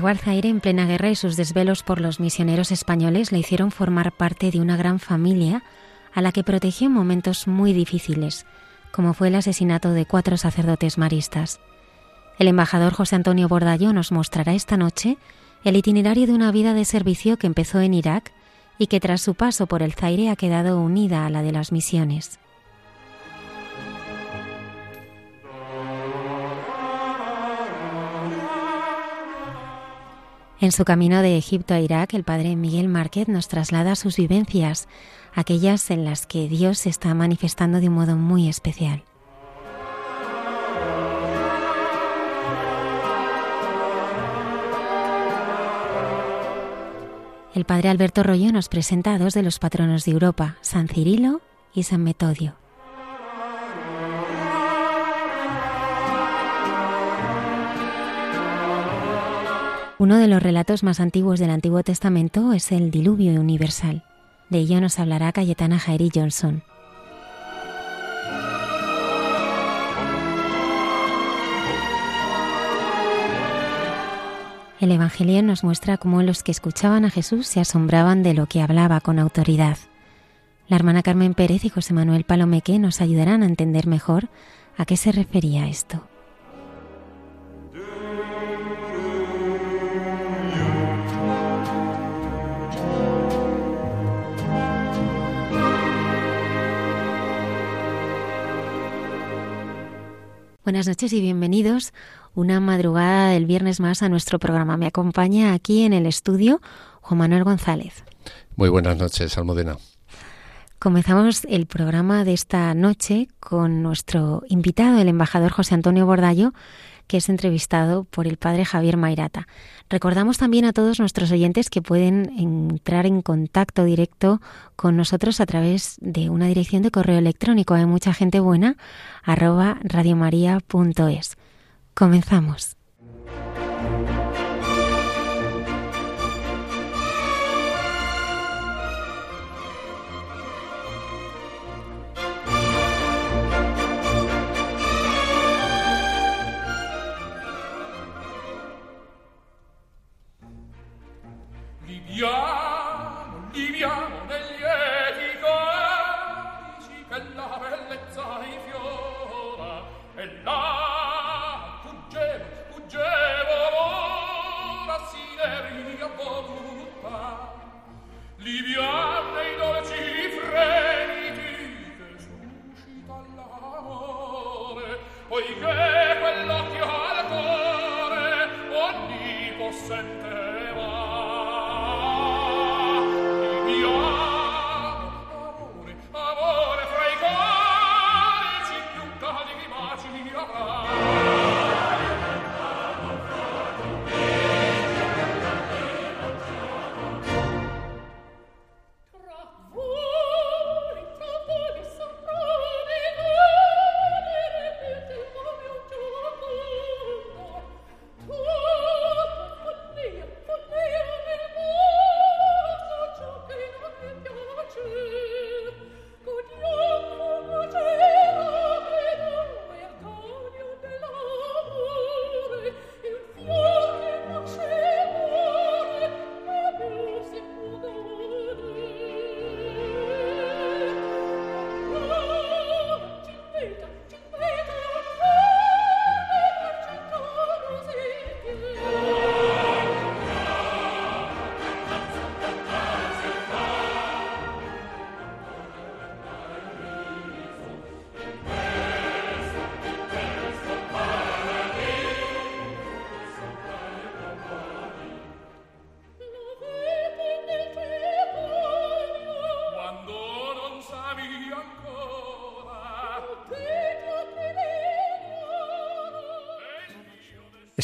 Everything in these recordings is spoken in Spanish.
Llegó al Zaire en plena guerra y sus desvelos por los misioneros españoles le hicieron formar parte de una gran familia a la que protegió en momentos muy difíciles, como fue el asesinato de cuatro sacerdotes maristas. El embajador José Antonio Bordallo nos mostrará esta noche el itinerario de una vida de servicio que empezó en Irak y que tras su paso por el Zaire ha quedado unida a la de las misiones. En su camino de Egipto a Irak, el padre Miguel Márquez nos traslada sus vivencias, aquellas en las que Dios se está manifestando de un modo muy especial. El padre Alberto Rollo nos presenta a dos de los patronos de Europa, San Cirilo y San Metodio. Uno de los relatos más antiguos del Antiguo Testamento es el Diluvio Universal. De ello nos hablará Cayetana Jairi Johnson. El Evangelio nos muestra cómo los que escuchaban a Jesús se asombraban de lo que hablaba con autoridad. La hermana Carmen Pérez y José Manuel Palomeque nos ayudarán a entender mejor a qué se refería esto. Buenas noches y bienvenidos una madrugada del viernes más a nuestro programa. Me acompaña aquí en el estudio Juan Manuel González. Muy buenas noches, Almudena. Comenzamos el programa de esta noche con nuestro invitado, el embajador José Antonio Bordallo, que es entrevistado por el padre Javier Mairata. Recordamos también a todos nuestros oyentes que pueden entrar en contacto directo con nosotros a través de una dirección de correo electrónico. Hay mucha gente buena, arroba radiomaria.es. Comenzamos.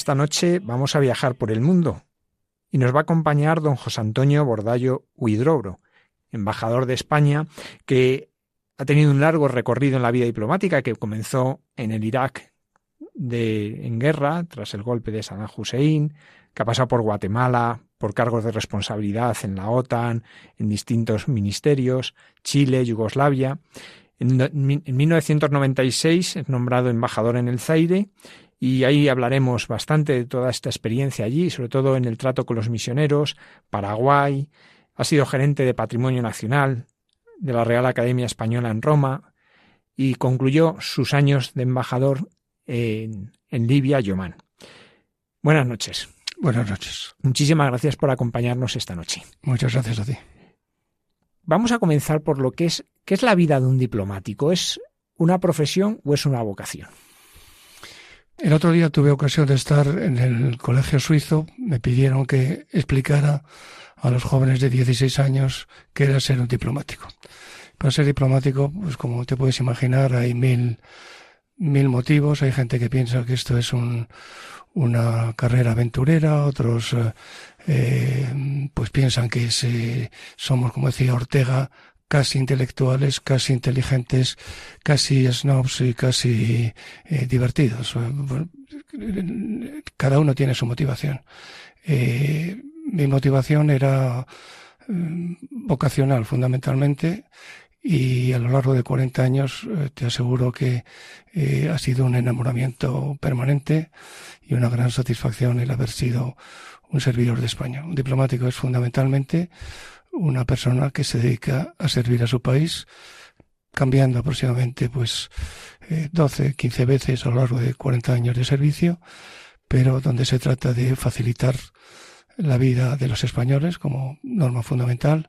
Esta noche vamos a viajar por el mundo y nos va a acompañar don José Antonio Bordallo Huidrobro, embajador de España, que ha tenido un largo recorrido en la vida diplomática que comenzó en el Irak en guerra tras el golpe de Saddam Hussein, que ha pasado por Guatemala, por cargos de responsabilidad en la OTAN, en distintos ministerios, Chile, Yugoslavia. En, en 1996 es nombrado embajador en el Zaire y ahí hablaremos bastante de toda esta experiencia allí, sobre todo en el trato con los misioneros, Paraguay, ha sido gerente de Patrimonio Nacional de la Real Academia Española en Roma y concluyó sus años de embajador en, en Libia y Oman. Buenas noches. Buenas noches. Muchísimas gracias por acompañarnos esta noche. Muchas gracias a ti. Vamos a comenzar por lo que es, ¿qué es la vida de un diplomático? ¿Es una profesión o es una vocación? El otro día tuve ocasión de estar en el colegio suizo. Me pidieron que explicara a los jóvenes de 16 años qué era ser un diplomático. Para ser diplomático, pues como te puedes imaginar, hay mil, mil motivos. Hay gente que piensa que esto es un, una carrera aventurera, otros eh, eh pues piensan que se, somos, como decía Ortega, casi intelectuales, casi inteligentes, casi snobs y casi eh, divertidos. Cada uno tiene su motivación. Eh, mi motivación era mm, vocacional fundamentalmente y a lo largo de 40 años eh, te aseguro que eh, ha sido un enamoramiento permanente y una gran satisfacción el haber sido un servidor de España. Un diplomático es fundamentalmente una persona que se dedica a servir a su país, cambiando aproximadamente pues 12, eh, 15 veces a lo largo de 40 años de servicio, pero donde se trata de facilitar la vida de los españoles como norma fundamental,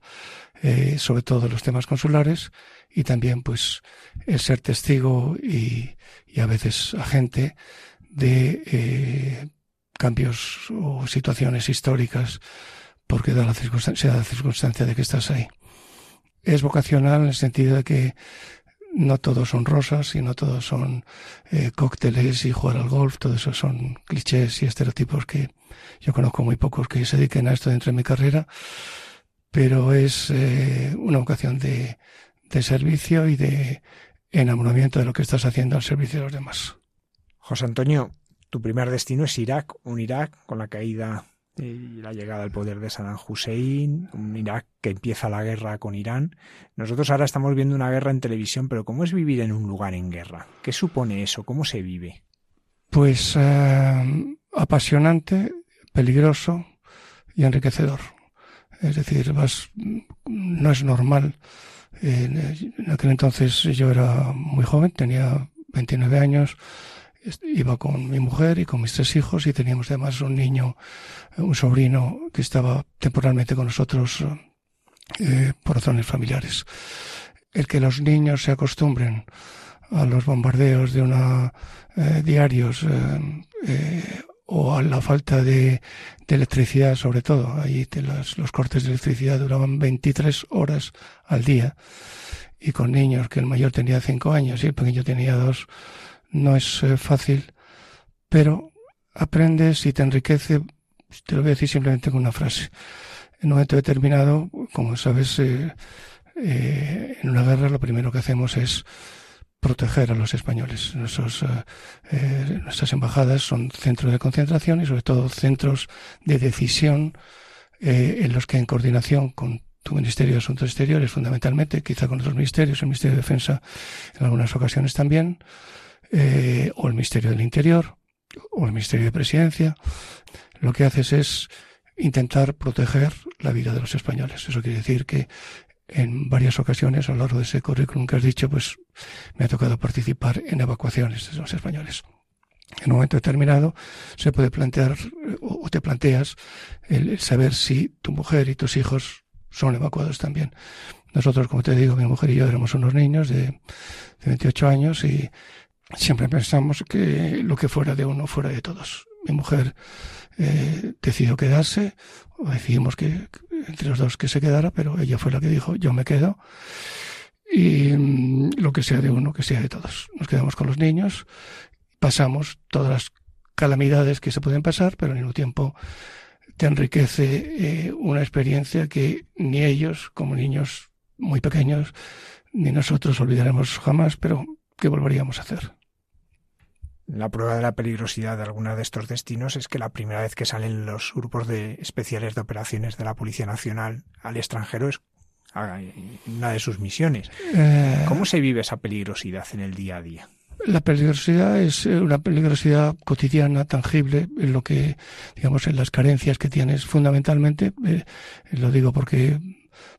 eh, sobre todo los temas consulares, y también pues el ser testigo y, y a veces agente de eh, cambios o situaciones históricas porque da la circunstancia, de que estás ahí. Es vocacional en el sentido de que no todos son rosas y no todos son eh, cócteles y jugar al golf, todo eso son clichés y estereotipos que yo conozco muy pocos que se dediquen a esto dentro de mi carrera, pero es eh, una vocación de, de servicio y de enamoramiento de lo que estás haciendo al servicio de los demás. José Antonio, tu primer destino es Irak, un Irak con la caída y la llegada al poder de Saddam Hussein, un Irak que empieza la guerra con Irán. Nosotros ahora estamos viendo una guerra en televisión, pero ¿cómo es vivir en un lugar en guerra? ¿Qué supone eso? ¿Cómo se vive? Pues eh, apasionante, peligroso y enriquecedor. Es decir, no es normal. En aquel entonces yo era muy joven, tenía 29 años iba con mi mujer y con mis tres hijos y teníamos además un niño, un sobrino que estaba temporalmente con nosotros eh, por razones familiares. El que los niños se acostumbren a los bombardeos de una eh, diarios eh, o a la falta de, electricidad sobre todo. Ahí los, los cortes de electricidad duraban 23 horas al día y con niños que el mayor tenía cinco años y el pequeño tenía dos no es eh, fácil, pero aprendes y te enriquece, te lo voy a decir simplemente con una frase. En un momento determinado, como sabes, eh, eh, en una guerra lo primero que hacemos es proteger a los españoles. Nuestros, nuestras embajadas son centros de concentración y sobre todo centros de decisión en los que en coordinación con tu Ministerio de Asuntos Exteriores fundamentalmente, quizá con otros ministerios, el Ministerio de Defensa en algunas ocasiones también, eh, o el Ministerio del Interior, o el Ministerio de Presidencia, lo que haces es intentar proteger la vida de los españoles. Eso quiere decir que en varias ocasiones a lo largo de ese currículum que has dicho, pues me ha tocado participar en evacuaciones de los españoles. En un momento determinado se puede plantear o te planteas el saber si tu mujer y tus hijos son evacuados también. Nosotros, como te digo, mi mujer y yo éramos unos niños de, de 28 años y siempre pensamos que lo que fuera de uno fuera de todos. Mi mujer eh, decidió quedarse, o decidimos que entre los dos que se quedara, pero ella fue la que dijo yo me quedo y mm, lo que sea de uno que sea de todos. Nos quedamos con los niños, pasamos todas las calamidades que se pueden pasar, pero al mismo tiempo te enriquece eh, una experiencia que ni ellos, como niños muy pequeños, ni nosotros olvidaremos jamás, pero que volveríamos a hacer. La prueba de la peligrosidad de algunos de estos destinos es que la primera vez que salen los grupos de especiales de operaciones de la Policía Nacional al extranjero es una de sus misiones. Eh, ¿Cómo se vive esa peligrosidad en el día a día? La peligrosidad es eh, una peligrosidad cotidiana, tangible, en lo que, digamos, en las carencias que tienes fundamentalmente. Eh, lo digo porque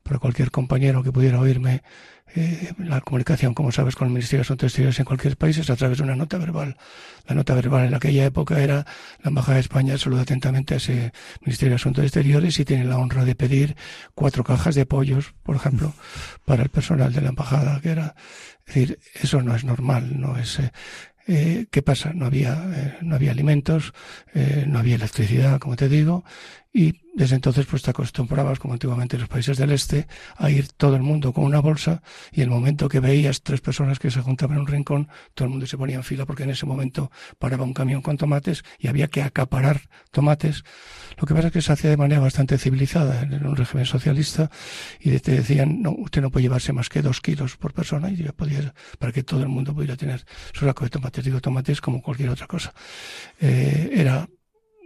para cualquier compañero que pudiera oírme, eh, la comunicación, como sabes, con el Ministerio de Asuntos Exteriores en cualquier país es a través de una nota verbal. La nota verbal en aquella época era la Embajada de España saluda atentamente a ese Ministerio de Asuntos Exteriores y tiene la honra de pedir cuatro cajas de pollos, por ejemplo, para el personal de la embajada, que era, es decir, eso no es normal, no es, eh, eh, ¿qué pasa? No había, eh, no había alimentos, eh, no había electricidad, como te digo, y desde entonces pues te acostumbrabas, como antiguamente en los países del este, a ir todo el mundo con una bolsa y el momento que veías tres personas que se juntaban en un rincón, todo el mundo se ponía en fila porque en ese momento paraba un camión con tomates y había que acaparar tomates. Lo que pasa es que se hacía de manera bastante civilizada en un régimen socialista y te decían, no, usted no puede llevarse más que dos kilos por persona y ya podía, para que todo el mundo pudiera tener su saco de tomates. Digo tomates como cualquier otra cosa. Eh, era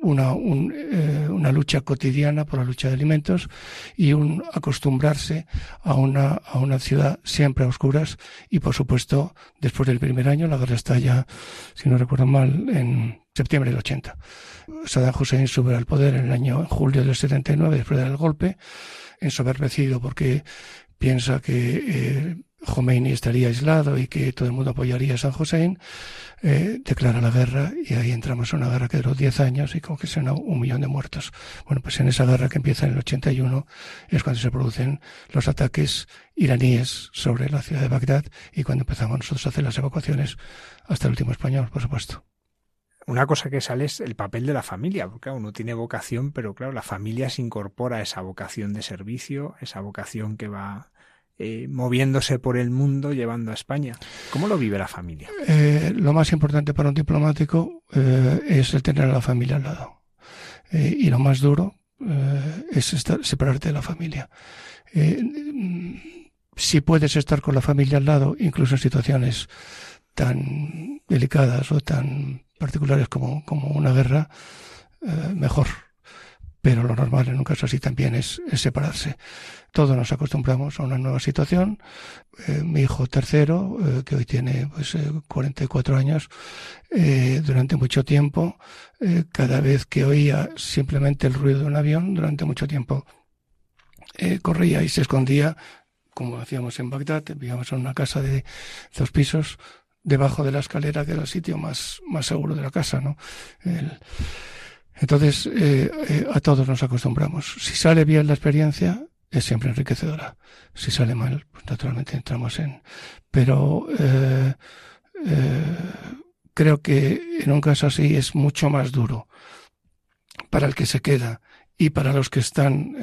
una, eh, una lucha cotidiana por la lucha de alimentos y un acostumbrarse a una, a una ciudad siempre a oscuras y por supuesto después del primer año la guerra estalla, si no recuerdo mal, en septiembre del 80. Saddam Hussein sube al poder en el año julio del 79 después del golpe, ensoberbecido porque piensa que eh, Khomeini estaría aislado y que todo el mundo apoyaría a San Hussein, eh, declara la guerra y ahí entramos en una guerra que duró 10 años y como que se un millón de muertos. Bueno, pues en esa guerra que empieza en el 81 es cuando se producen los ataques iraníes sobre la ciudad de Bagdad y cuando empezamos nosotros a hacer las evacuaciones hasta el último español, por supuesto. Una cosa que sale es el papel de la familia, porque uno tiene vocación, pero claro, la familia se incorpora a esa vocación de servicio, esa vocación que va eh, moviéndose por el mundo llevando a España. ¿Cómo lo vive la familia? Eh, lo más importante para un diplomático eh, es el tener a la familia al lado. y lo más duro es estar, separarte de la familia. si puedes estar con la familia al lado, incluso en situaciones tan delicadas o tan particulares como, como una guerra, mejor pero lo normal en un caso así también es, separarse. Todos nos acostumbramos a una nueva situación. Eh, mi hijo tercero, eh, que hoy tiene pues, 44 eh, años, durante mucho tiempo, cada vez que oía simplemente el ruido de un avión, durante mucho tiempo corría y se escondía, como hacíamos en Bagdad, vivíamos en una casa de dos pisos, debajo de la escalera, que era el sitio más, más seguro de la casa, ¿no? Entonces, eh, eh, a todos nos acostumbramos. Si sale bien la experiencia, es siempre enriquecedora. Si sale mal, pues naturalmente entramos en... Pero eh, creo que en un caso así es mucho más duro para el que se queda y para los que están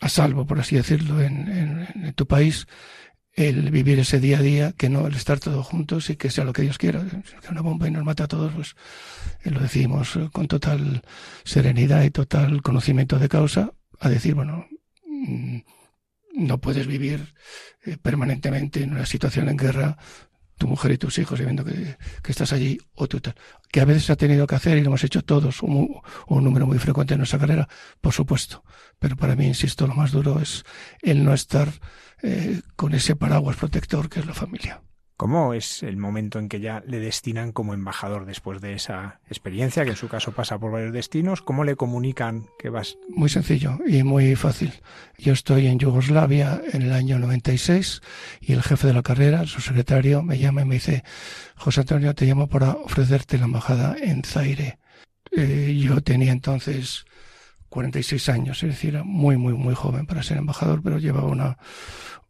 a salvo, por así decirlo, en tu país, el vivir ese día a día, que no el estar todos juntos y que sea lo que Dios quiera. Que una bomba y nos mata a todos, pues eh, lo decimos eh, con total serenidad y total conocimiento de causa, a decir, bueno, mm, no puedes vivir eh, permanentemente en una situación en guerra, tu mujer y tus hijos, sabiendo que, que estás allí, o tú tal. Que a veces ha tenido que hacer, y lo hemos hecho todos, un, un número muy frecuente en nuestra carrera, por supuesto. Pero para mí, insisto, lo más duro es el no estar eh, con ese paraguas protector que es la familia. ¿Cómo es el momento en que ya le destinan como embajador después de esa experiencia, que en su caso pasa por varios destinos? ¿Cómo le comunican que vas? Muy sencillo y muy fácil. Yo estoy en Yugoslavia en el año 96 y el jefe de la carrera, su secretario, me llama y me dice, José Antonio, te llamo para ofrecerte la embajada en Zaire. Eh, yo tenía entonces 46 años, es decir, era muy, muy, muy joven para ser embajador, pero llevaba una,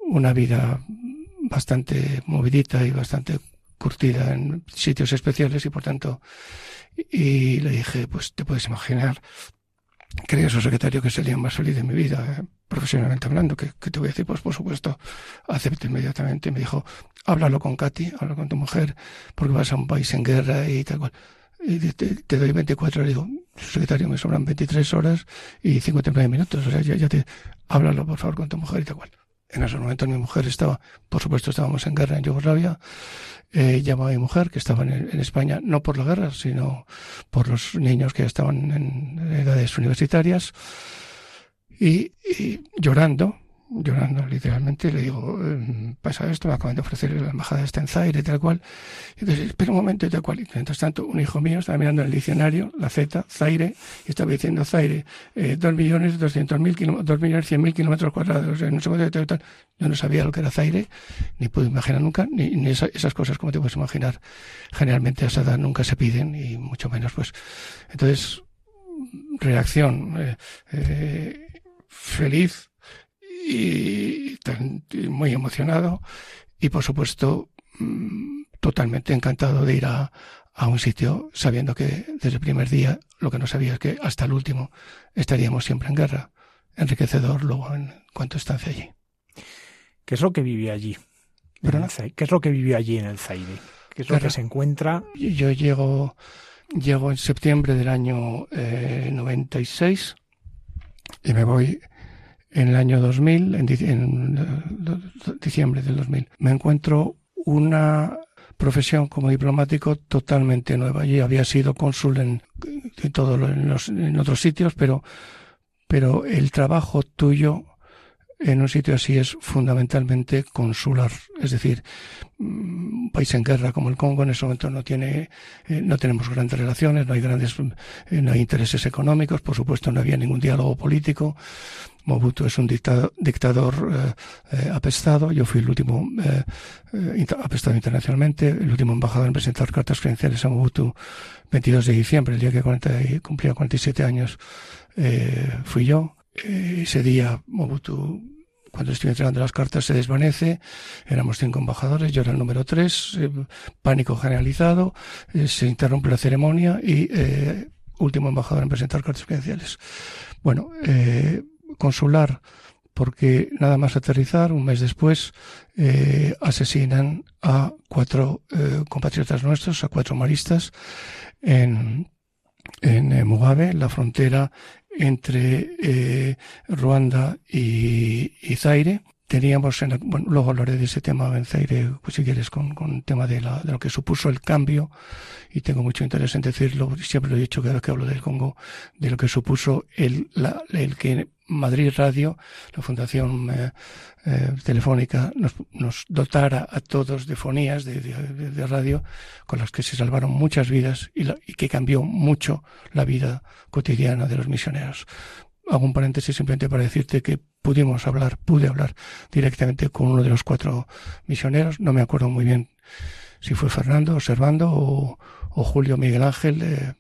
una vida bastante movidita y bastante curtida en sitios especiales y por tanto, y le dije, pues te puedes imaginar Creía su secretario que sería más feliz de mi vida, eh, profesionalmente hablando, que, te voy a decir, pues por supuesto, acepté inmediatamente. Me dijo, háblalo con Katy, habla con tu mujer, porque vas a un país en guerra y tal cual. Y te, doy 24 horas. Digo, secretario, me sobran 23 horas y 59 minutos. O sea, ya, ya te, háblalo por favor con tu mujer y tal cual. En ese momento mi mujer estaba, por supuesto, estábamos en guerra en Yugoslavia. Eh, llamó a mi mujer, que estaba en, España, no por la guerra, sino por los niños que estaban en edades universitarias. y llorando, llorando literalmente, le digo, em, pasa esto, me acaban de ofrecer la embajada de en Zaire, tal cual. Y entonces, espera un momento, tal cual. Y mientras tanto, un hijo mío estaba mirando en el diccionario, la Z, Zaire, y estaba diciendo Zaire, eh, dos millones doscientos mil dos millones cien mil kilómetros cuadrados, no sé tal. Yo no sabía lo que era Zaire, ni pude imaginar nunca, ni, ni esas cosas como te puedes imaginar. Generalmente a esa edad nunca se piden, y mucho menos, pues. Entonces, reacción, eh, eh, feliz, y, muy emocionado y por supuesto mm, totalmente encantado de ir a, a un sitio sabiendo que desde el primer día lo que no sabía es que hasta el último estaríamos siempre en guerra. Enriquecedor luego en cuanto estancia allí. ¿Qué es lo que vive allí? ¿Qué es lo que vivió allí en el Zaire? ¿Qué es lo que se encuentra? Yo llego, llego en septiembre del año eh, 96 y me voy en el año 2000, en, diciembre del 2000, me encuentro una profesión como diplomático totalmente nueva. Yo había sido cónsul en, en, todo, en, los, en otros sitios, pero, pero el trabajo tuyo en un sitio así es fundamentalmente consular. Es decir, un país en guerra como el Congo en ese momento no tiene, eh, no tenemos grandes relaciones, no hay grandes, eh, no hay intereses económicos, por supuesto no había ningún diálogo político. Mobutu es un dictador, dictador eh, apestado. Yo fui el último apestado internacionalmente, el último embajador en presentar cartas credenciales a Mobutu 22 de diciembre, el día que 40, cumplía 47 años, fui yo eh, ese día Mobutu, cuando estoy entregando las cartas, se desvanece. Éramos cinco embajadores, yo era el número tres, eh, pánico generalizado, eh, se interrumpe la ceremonia y último embajador en presentar cartas credenciales. Bueno, consular, porque nada más aterrizar, un mes después, asesinan a cuatro compatriotas nuestros, a cuatro maristas, en, en Mugabe, la frontera entre eh, Ruanda y, y, Zaire. Teníamos, en bueno, luego hablaré de ese tema en Zaire, pues si quieres, con, con el tema de, la, de lo que supuso el cambio, y tengo mucho interés en decirlo, siempre lo he dicho cada que hablo del Congo, de lo que supuso el, la, el que Madrid Radio, la Fundación eh, eh, Telefónica, nos, nos, dotara a todos de fonías de, de, de, radio con las que se salvaron muchas vidas y, la, y, que cambió mucho la vida cotidiana de los misioneros. Hago un paréntesis simplemente para decirte que pudimos hablar, pude hablar directamente con uno de los cuatro misioneros, no me acuerdo muy bien si fue Fernando, Servando o, Julio Miguel Ángel, eh,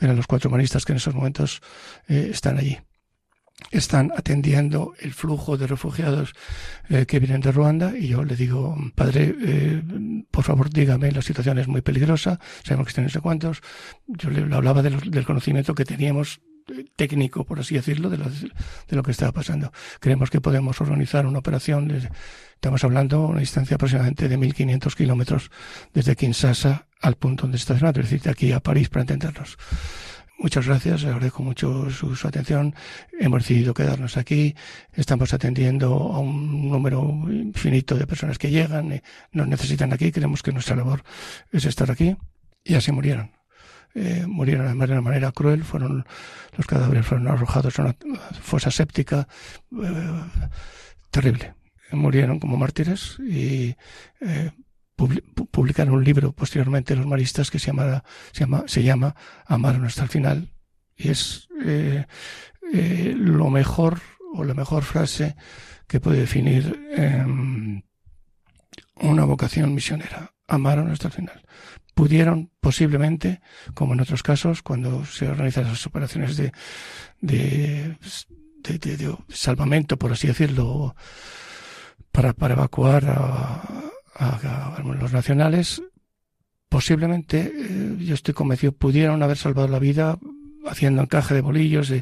eran los cuatro manistas que en esos momentos eh, están allí están atendiendo el flujo de refugiados eh, que vienen de Ruanda y yo le digo, padre, por favor dígame, la situación es muy peligrosa, sabemos que están no sé cuántos. Yo le, hablaba del conocimiento que teníamos técnico, por así decirlo, de lo, de lo que estaba pasando. Creemos que podemos organizar una operación, estamos hablando una distancia aproximadamente de 1.500 kilómetros desde Kinshasa al punto donde está es decir, de aquí a París para entendernos. Muchas gracias, agradezco mucho su, atención. Hemos decidido quedarnos aquí. Estamos atendiendo a un número infinito de personas que llegan, y nos necesitan aquí. Creemos que nuestra labor es estar aquí. Y así murieron. Eh, murieron además de una manera cruel. Fueron los cadáveres fueron arrojados a una fosa séptica eh, terrible. Murieron como mártires y eh, publicaron un libro posteriormente los maristas que se se llama, se llama Amaron hasta el final. Y es lo mejor o la mejor frase que puede definir eh, una vocación misionera. Amaron hasta el final. Pudieron posiblemente, como en otros casos, cuando se organizan esas operaciones de, de, salvamento, por así decirlo, para, evacuar a, los nacionales, posiblemente, eh, yo estoy convencido, pudieron haber salvado la vida haciendo encaje de bolillos,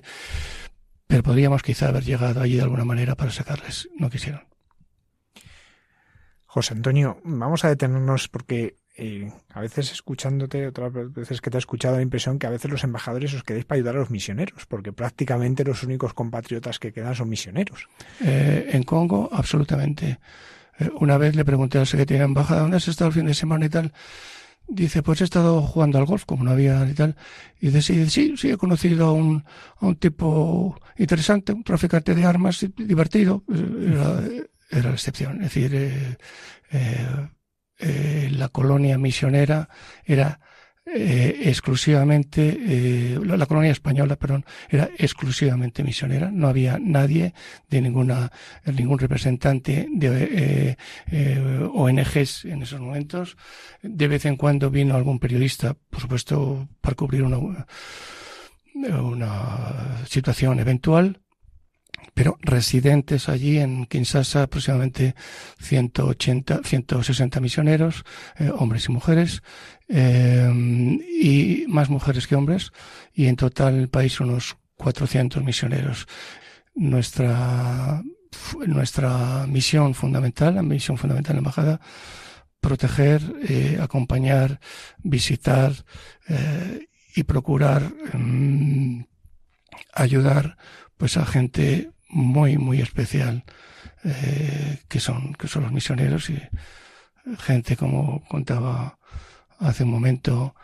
pero podríamos quizá haber llegado allí de alguna manera para sacarles. No quisieron. José Antonio, vamos a detenernos porque eh, a veces escuchándote, otras veces que te he escuchado la impresión que a veces los embajadores os queréis para ayudar a los misioneros, porque prácticamente los únicos compatriotas que quedan son misioneros. Eh, en Congo, absolutamente. Eh, una vez le pregunté al secretario de embajada, ¿dónde has estado el fin de semana y tal? Dice, pues he estado jugando al golf, como no había y tal. Y dice, sí, sí, he conocido a un, tipo interesante, un traficante de armas, divertido. Era la excepción. Es decir, eh, eh, eh, la colonia misionera era exclusivamente, eh, la, colonia española, perdón, era exclusivamente misionera. No había nadie de ninguna, ningún representante de ONGs en esos momentos. De vez en cuando vino algún periodista, por supuesto, para cubrir una, una situación eventual, pero residentes allí en Kinshasa aproximadamente 180, 160 misioneros, eh, hombres y mujeres, eh, y más mujeres que hombres, y en total el país unos 400 misioneros. Nuestra, nuestra misión fundamental, la misión fundamental de la embajada, proteger, eh, acompañar, visitar y procurar mm, ayudar pues a gente muy, muy especial eh, que, son, que son los misioneros y gente, como contaba hace un momento,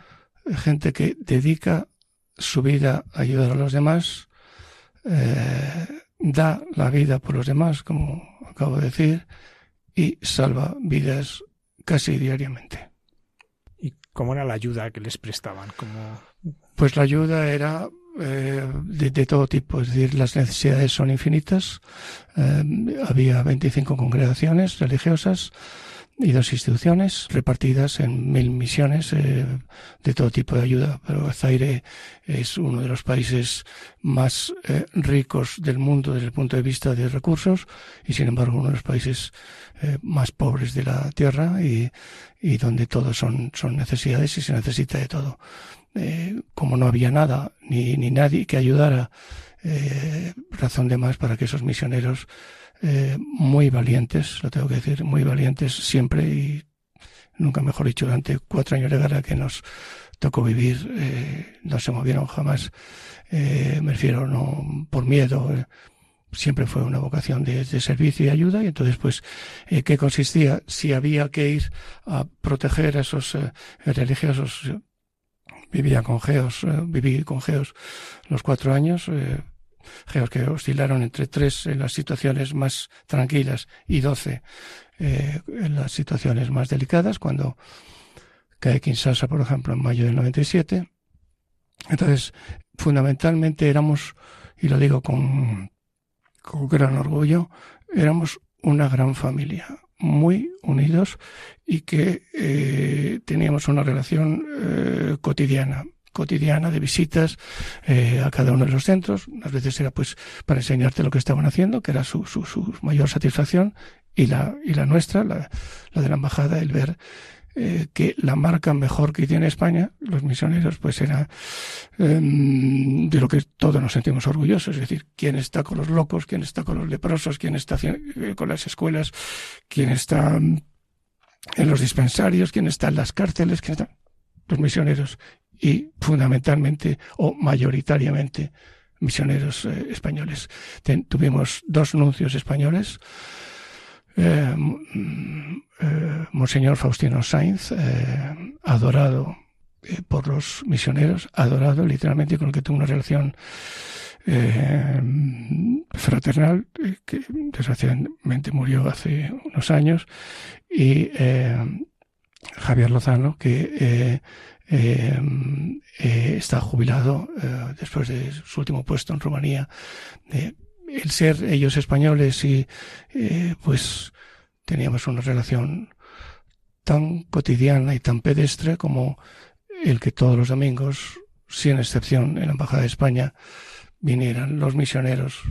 gente que dedica su vida a ayudar a los demás, eh, da la vida por los demás, como acabo de decir, y salva vidas casi diariamente. ¿Y cómo era la ayuda que les prestaban? como Pues la ayuda era eh, de, todo tipo, es decir, las necesidades son infinitas. Eh, había 25 congregaciones religiosas y dos instituciones repartidas en mil misiones eh, de todo tipo de ayuda. Pero Zaire es uno de los países más eh, ricos del mundo desde el punto de vista de recursos y sin embargo uno de los países más pobres de la tierra y, y donde todos son, son necesidades y se necesita de todo eh, como no había nada ni, ni nadie que ayudara, eh, razón de más para que esos misioneros eh, muy valientes, lo tengo que decir, muy valientes siempre y nunca mejor dicho, durante cuatro años de guerra que nos tocó vivir, no se movieron jamás, eh, me refiero por miedo, siempre fue una vocación de, servicio y ayuda y entonces pues qué consistía si había que ir a proteger a esos religiosos vivía con geos, eh, viví con geos los cuatro años, eh, geos que oscilaron entre tres en las situaciones más tranquilas y doce eh, en las situaciones más delicadas, cuando cae Kinshasa, por ejemplo, en mayo del 97. Entonces, fundamentalmente éramos, y lo digo con, con gran orgullo, éramos una gran familia muy unidos y que eh, teníamos una relación eh, cotidiana cotidiana de visitas eh, a cada uno de los centros. Unas veces era pues para enseñarte lo que estaban haciendo, que era su, su, su mayor satisfacción, y la, y la nuestra, la, la de la embajada, el ver eh, que la marca mejor que tiene España, los misioneros, pues era eh, de lo que todos nos sentimos orgullosos, es decir, quién está con los locos, quién está con los leprosos, quién está eh, con las escuelas, quién está en los dispensarios, quién está en las cárceles, quién está los misioneros. Y fundamentalmente o mayoritariamente misioneros eh, españoles. Tuvimos dos nuncios españoles, eh, eh, Monseñor Faustino Sainz, eh, adorado por los misioneros, adorado literalmente con el que tuvo una relación fraternal, que desgraciadamente murió hace unos años, y Javier Lozano, que está jubilado después de su último puesto en Rumanía el ser ellos españoles y eh, pues teníamos una relación tan cotidiana y tan pedestre como el que todos los domingos, sin excepción en la Embajada de España, vinieran los misioneros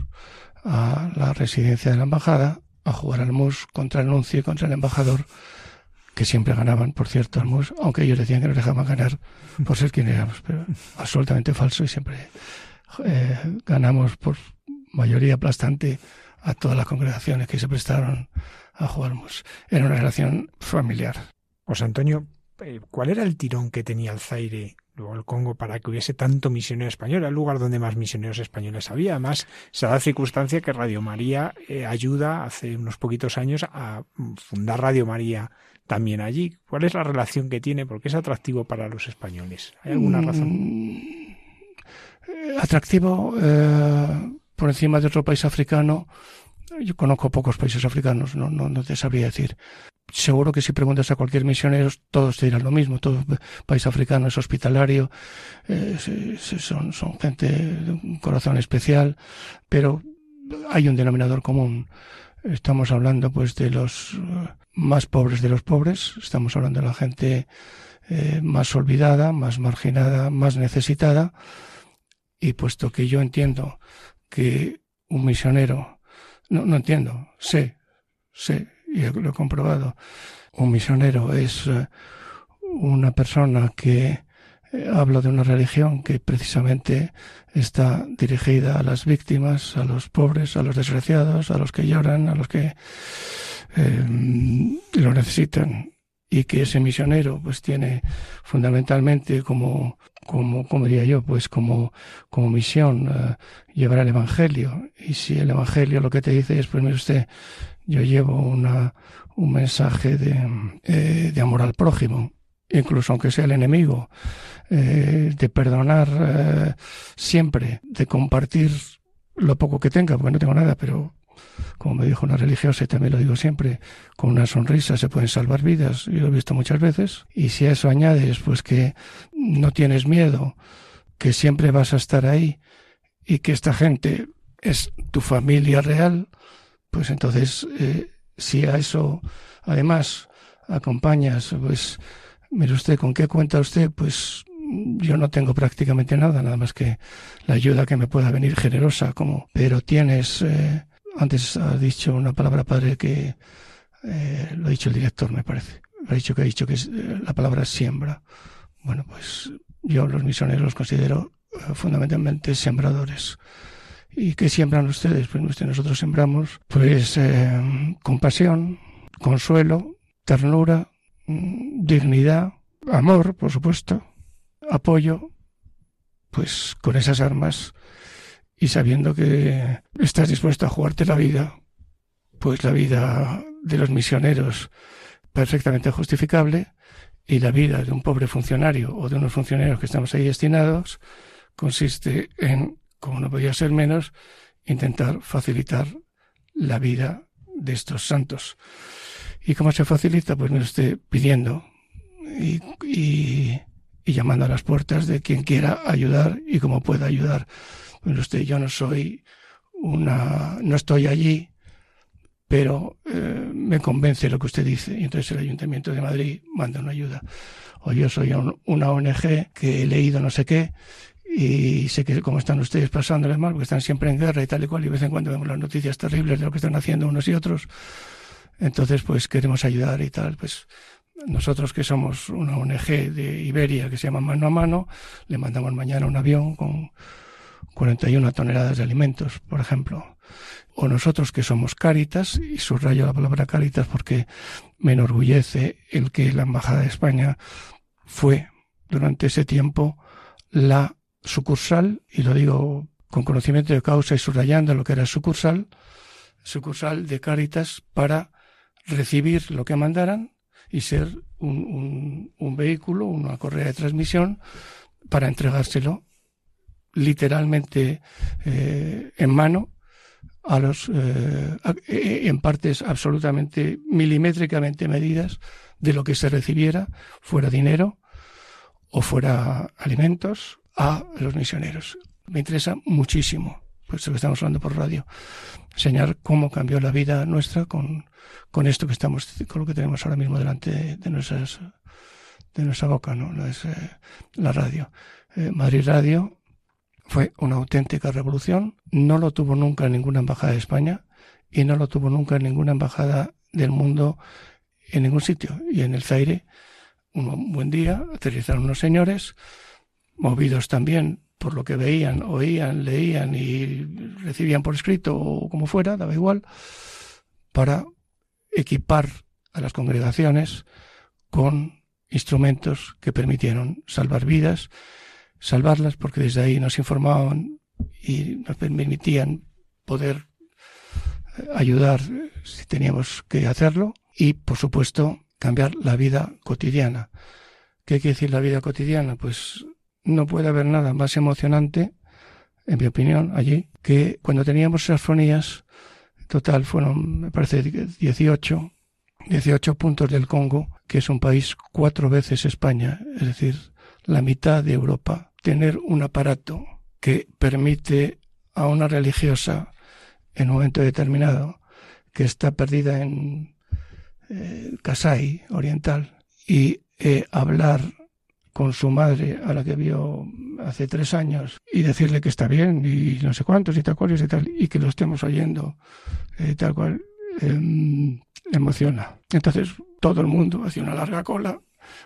a la residencia de la Embajada a jugar al MUS contra el nuncio y contra el embajador, que siempre ganaban, por cierto, al MUS, aunque ellos decían que nos dejaban ganar por ser quien éramos, pero absolutamente falso y siempre eh, ganamos por mayoría aplastante a todas las congregaciones que se prestaron a jugarmos. Era una relación familiar. José Antonio, eh, ¿cuál era el tirón que tenía el Zaire luego el Congo para que hubiese tanto misionero español, era el lugar donde más misioneros españoles había. Además, se da la circunstancia que Radio María eh, ayuda hace unos poquitos años a fundar Radio María también allí. ¿Cuál es la relación que tiene? Porque es atractivo para los españoles. ¿Hay alguna mm, razón? atractivo eh, por encima de otro país africano. Yo conozco pocos países africanos, no, no, no te sabría decir seguro que si preguntas a cualquier misionero, todos te dirán lo mismo. Todo país africano es hospitalario, son, son gente de un corazón especial, pero hay un denominador común. Estamos hablando pues de los eh, más pobres de los pobres, estamos hablando de la gente eh, más olvidada, más marginada, más necesitada, y puesto que yo entiendo que un misionero, no, no entiendo, sé, sé y lo he comprobado, un misionero es eh, una persona que eh, habla de una religión que precisamente está dirigida a las víctimas, a los pobres, a los desgraciados, a los que lloran, a los que eh, lo necesitan y que ese misionero pues tiene fundamentalmente como como como diría yo pues como como misión llevar el evangelio. Y si el evangelio lo que te dice es pues mire usted yo llevo una, un mensaje de, eh, de amor al prójimo, incluso aunque sea el enemigo, eh, de perdonar eh, siempre, de compartir lo poco que tenga, porque no tengo nada, pero como me dijo una religiosa y también lo digo siempre, con una sonrisa se pueden salvar vidas, yo lo he visto muchas veces, y si a eso añades pues que no tienes miedo, que siempre vas a estar ahí y que esta gente es tu familia real, pues entonces, eh, si a eso además acompañas, pues, mire usted, ¿con qué cuenta usted? Pues yo no tengo prácticamente nada, nada más que la ayuda que me pueda venir generosa, como, pero tienes, eh, antes ha dicho una palabra padre que eh, lo ha dicho el director, me parece. Ha dicho que ha dicho que es, la palabra siembra. Bueno, pues yo los misioneros los considero fundamentalmente sembradores. ¿Y qué siembran ustedes? Pues nosotros sembramos pues eh, compasión, consuelo, ternura, mm, dignidad, amor, por supuesto, apoyo, pues con esas armas y sabiendo que estás dispuesto a jugarte la vida, pues la vida de los misioneros perfectamente justificable y la vida de un pobre funcionario o de unos funcionarios que estamos ahí destinados consiste en como no podía ser menos, intentar facilitar la vida de estos santos. ¿Y cómo se facilita? Pues me esté pidiendo y, y, llamando a las puertas de quien quiera ayudar y cómo pueda ayudar. Pues usted, yo no soy una, no estoy allí, pero eh, me convence lo que usted dice. Y entonces el Ayuntamiento de Madrid manda una ayuda. O yo soy una ONG que he leído no sé qué y sé que como están ustedes pasándoles mal, porque están siempre en guerra y tal y cual, y de vez en cuando vemos las noticias terribles de lo que están haciendo unos y otros. Entonces, pues queremos ayudar y tal. Pues nosotros que somos una ONG de Iberia que se llama Mano a Mano, le mandamos mañana un avión con 41 toneladas de alimentos, por ejemplo. O nosotros que somos Cáritas, y subrayo la palabra Cáritas porque me enorgullece el que la Embajada de España fue durante ese tiempo la sucursal, y lo digo con conocimiento de causa y subrayando lo que era sucursal, sucursal de Cáritas para recibir lo que mandaran y ser un, un, vehículo, una correa de transmisión para entregárselo literalmente eh, en mano a los eh, en partes absolutamente milimétricamente medidas de lo que se recibiera fuera dinero o fuera alimentos a los misioneros. Me interesa muchísimo, puesto que estamos hablando por radio, enseñar cómo cambió la vida nuestra con, con esto que estamos, con lo que tenemos ahora mismo delante de, nuestras, de nuestra boca, ¿no? Es, eh, la radio. Madrid Radio fue una auténtica revolución. No lo tuvo nunca en ninguna embajada de España y no lo tuvo nunca en ninguna embajada del mundo en ningún sitio. Y en el Zaire, un buen día, aterrizaron unos señores movidos también por lo que veían, oían, leían y recibían por escrito o como fuera, daba igual, para equipar a las congregaciones con instrumentos que permitieron salvar vidas, salvarlas porque desde ahí nos informaban y nos permitían poder eh, ayudar si teníamos que hacerlo y, por supuesto, cambiar la vida cotidiana. ¿Qué quiere decir la vida cotidiana? Pues no puede haber nada más emocionante, en mi opinión, allí, que cuando teníamos esas fonías, total fueron, me parece, 18, 18 puntos del Congo, que es un país cuatro veces España, es decir, la mitad de Europa, tener un aparato que permite a una religiosa en un momento determinado que está perdida en eh, Kasai oriental y eh, hablar con su madre a la que vio hace tres años y decirle que está bien y no sé cuántos y tal cual y tal y que lo estemos oyendo eh, tal cual em, emociona. Entonces todo el mundo hace una larga cola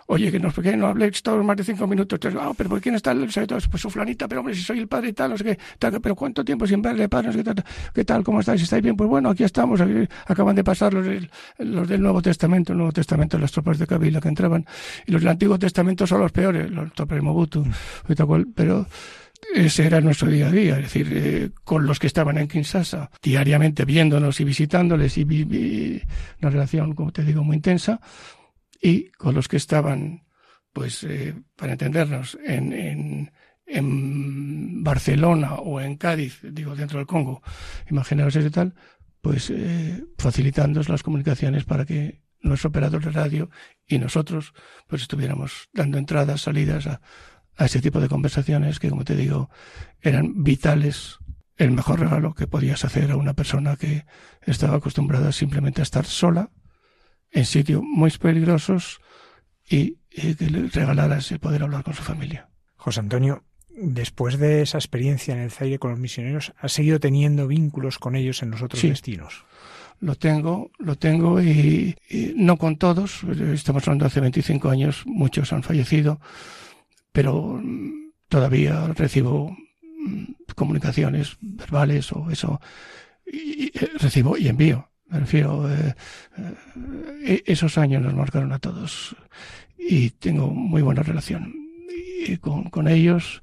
Oye, que no, que no habléis todos más de cinco minutos. Ah, pero ¿por quién está el Pues su flanita, pero hombre, si soy el padre y tal, no sé qué, tal, pero ¿cuánto tiempo sin verle, padre? No sé qué, tal, ¿Qué tal? ¿Cómo estáis? ¿Estáis bien? Pues bueno, aquí estamos. acaban de pasar los, del Nuevo Testamento, el Nuevo Testamento, las tropas de Kabila que entraban. Y los del Antiguo Testamento son los peores, los tropas de Mobutu. Pero ese era nuestro día a día, es decir, eh, con los que estaban en Kinshasa, diariamente viéndonos y visitándoles y, y una relación, como te digo, muy intensa y con los que estaban, pues, eh, para entendernos, en, en, en, Barcelona o en Cádiz, digo, dentro del Congo, imaginaos ese tal, pues eh, facilitando las comunicaciones para que nuestro operador de radio y nosotros pues estuviéramos dando entradas, salidas a, a ese tipo de conversaciones que, como te digo, eran vitales, el mejor regalo que podías hacer a una persona que estaba acostumbrada simplemente a estar sola en sitios muy peligrosos y, que le regalaras el poder hablar con su familia. José Antonio, después de esa experiencia en el Zaire con los misioneros, ¿has seguido teniendo vínculos con ellos en los otros destinos? Lo tengo, lo tengo y, no con todos. Estamos hablando hace 25 años, muchos han fallecido, pero mm, todavía recibo mm, comunicaciones verbales o eso, y recibo y envío. Me refiero, eh, eh, esos años nos marcaron a todos. Y tengo muy buena relación con, con ellos.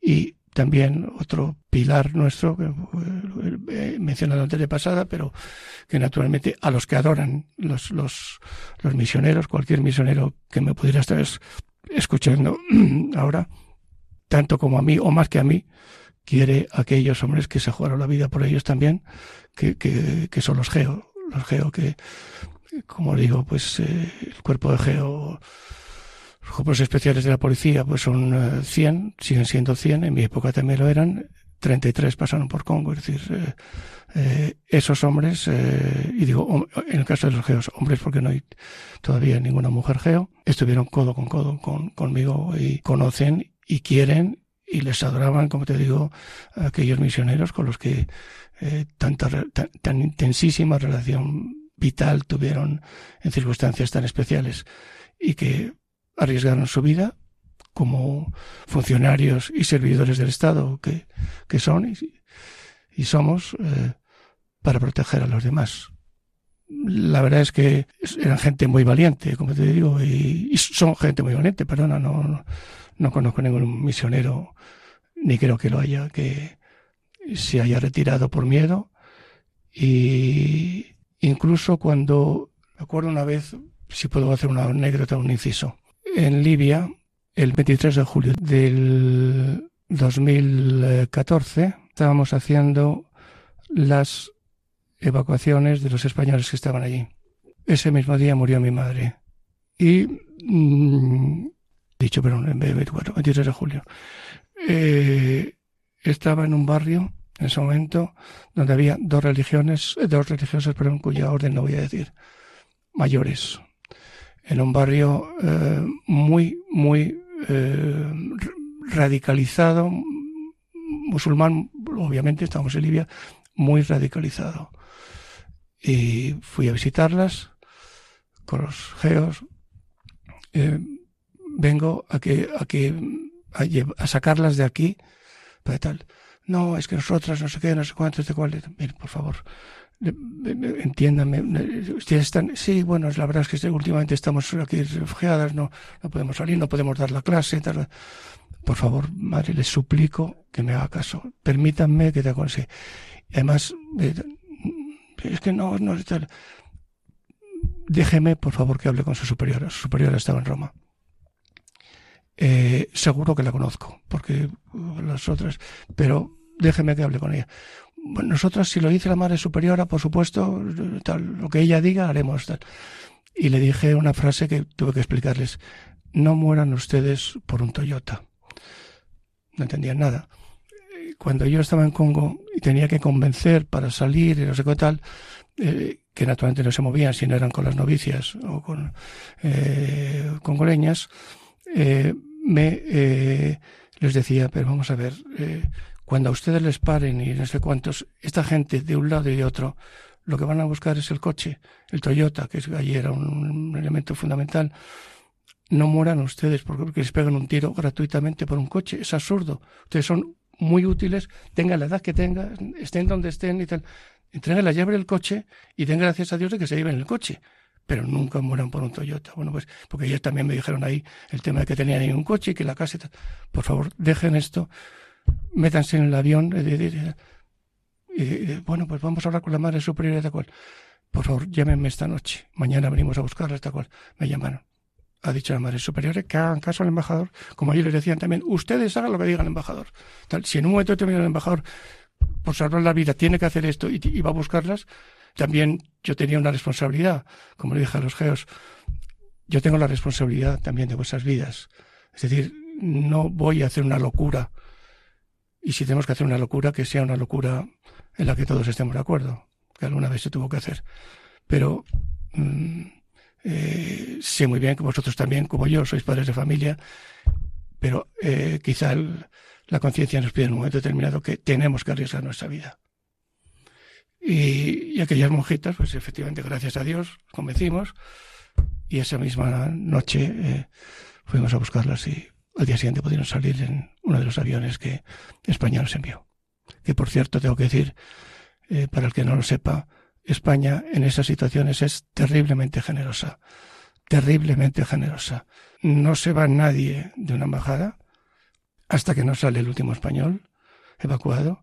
Y también otro pilar nuestro, que he mencionado antes de pasada, pero que naturalmente a los que adoran los, los, los misioneros, cualquier misionero que me pudiera estar escuchando ahora, tanto como a mí o más que a mí, quiere aquellos hombres que se jugaron la vida por ellos también, que, son los Geo, los Geo que, como digo, pues eh, el cuerpo de Geo, los cuerpos especiales de la policía, pues son 100, eh, siguen siendo 100, en mi época también lo eran, 33 pasaron por Congo, es decir, eh, eh esos hombres, y digo, en el caso de los geos, hombres porque no hay todavía ninguna mujer geo, estuvieron codo con codo con, conmigo y conocen y quieren y les adoraban, como te digo, aquellos misioneros con los que eh, tanta, tan, intensísima relación vital tuvieron en circunstancias tan especiales y que arriesgaron su vida como funcionarios y servidores del Estado que, que son y, y somos eh, para proteger a los demás. La verdad es que eran gente muy valiente, como te digo, y, y son gente muy valiente, perdona, no, no, no conozco ningún misionero, ni creo que lo haya, que, se haya retirado por miedo y incluso cuando, me acuerdo una vez, si puedo hacer una anécdota, un inciso, en Libia, el 23 de julio del 2014, estábamos haciendo las evacuaciones de los españoles que estaban allí. Ese mismo día murió mi madre. Y, mm, dicho, perdón, 24, 23 de julio. Eh, estaba en un barrio en ese momento donde había dos religiones, eh, dos religiosas, pero en cuya orden no voy a decir, mayores, en un barrio eh, muy, muy eh, radicalizado, musulmán, obviamente estamos en Libia, muy radicalizado. Y fui a visitarlas con los geos. vengo a que, a que, a sacarlas de aquí tal. No, es que nosotras, no sé qué, no sé cuántos, de cuál. Por favor, entiéndame. Ustedes están, sí, bueno, la verdad es que últimamente estamos aquí refugiadas, no, no podemos salir, no podemos dar la clase, tal. Por favor, madre, les suplico que me haga caso. Permítanme que te aconseje. Además, eh, es que no, no, tal. Déjeme, por favor, que hable con su superiora. Su superiora estaba en Roma. Eh, seguro que la conozco, porque las otras, pero déjeme que hable con ella. Bueno, nosotros, si lo dice la madre superiora, por supuesto, tal, lo que ella diga, haremos tal. Y le dije una frase que tuve que explicarles. No mueran ustedes por un Toyota. No entendían nada. Cuando yo estaba en Congo y tenía que convencer para salir y no sé qué tal, eh, que naturalmente no se movían si no eran con las novicias o con eh, congoleñas, eh, me eh, les decía, pero vamos a ver, eh, cuando a ustedes les paren y no sé cuántos, esta gente de un lado y de otro, lo que van a buscar es el coche, el Toyota, que allí era un, elemento fundamental. No mueran ustedes porque, les pegan un tiro gratuitamente por un coche. Es absurdo. Ustedes son muy útiles, tengan la edad que tengan, estén donde estén y tal. Entreguen la llave del coche y den gracias a Dios de que se lleven el coche pero nunca mueran por un Toyota. Bueno, pues, porque ellos también me dijeron ahí el tema de que tenían ahí un coche y que la casa. Por favor, dejen esto, métanse en el avión. y, bueno, pues vamos a hablar con la madre superior de cual. Por favor, llámenme esta noche. Mañana venimos a buscarla, esta cual. Me llamaron. Ha dicho la madre superior que hagan caso al embajador. Como ellos les decían también, ustedes hagan lo que diga el embajador. Tal, si en un momento determinado el embajador, por salvar la vida, tiene que hacer esto y, y va a buscarlas, también yo tenía una responsabilidad, como le dije a los geos, yo tengo la responsabilidad también de vuestras vidas. Es decir, no voy a hacer una locura. Y si tenemos que hacer una locura, que sea una locura en la que todos estemos de acuerdo, que alguna vez se tuvo que hacer. Pero mm, eh, sé muy bien que vosotros también, como yo, sois padres de familia, pero eh, quizá la conciencia nos pide en un momento determinado que tenemos que arriesgar nuestra vida. Y, aquellas monjitas, pues efectivamente, gracias a Dios, convencimos. Y esa misma noche eh, fuimos a buscarlas y al día siguiente pudieron salir en uno de los aviones que España nos envió. Que por cierto, tengo que decir, eh, para el que no lo sepa, España en esas situaciones es terriblemente generosa. Terriblemente generosa. No se va nadie de una embajada hasta que no sale el último español evacuado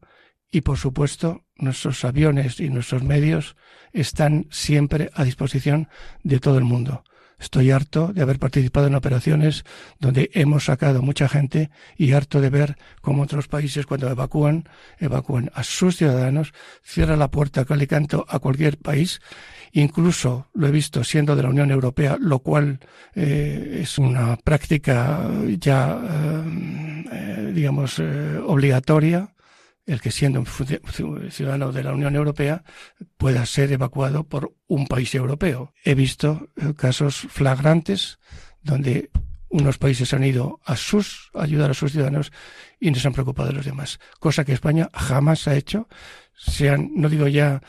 y por supuesto nuestros aviones y nuestros medios están siempre a disposición de todo el mundo. Estoy harto de haber participado en operaciones donde hemos sacado mucha gente y harto de ver cómo otros países cuando evacúan, evacúan a sus ciudadanos, cierran la puerta cal y canto a cualquier país. Incluso lo he visto siendo de la Unión Europea, lo cual eh, es una práctica ya, eh, eh, digamos, obligatoria el que siendo un ciudadano de la Unión Europea pueda ser evacuado por un país europeo. He visto eh, casos flagrantes donde unos países han ido a sus ayudar a sus ciudadanos y no se han preocupado de los demás, cosa que España jamás ha hecho, sean, no digo ya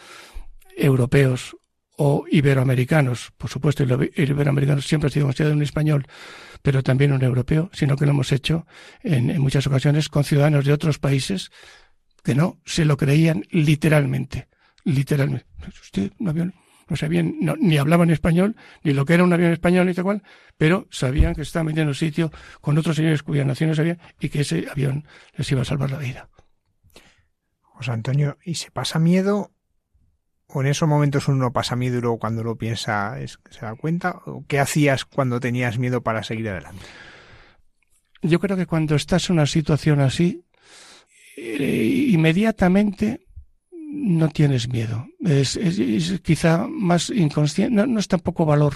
europeos o iberoamericanos, por supuesto, el iberoamericano siempre ha sido considerado un español, pero también un europeo, sino que lo hemos hecho en, en muchas ocasiones con ciudadanos de otros países que no se lo creían literalmente. Literalmente. Usted, un avión, no sabían, ni hablaban español, ni lo que era un avión español, ni tal cual, pero sabían que estaba metiendo en sitio con otros señores cuyas naciones habían y que ese avión les iba a salvar la vida. José Antonio, ¿y se pasa miedo? ¿O en esos momentos uno pasa miedo y luego cuando lo piensa se da cuenta? ¿O ¿Qué hacías cuando tenías miedo para seguir adelante? Yo creo que cuando estás en una situación así, eh, inmediatamente no tienes miedo. Es, quizá más inconsciente, no, es tampoco valor,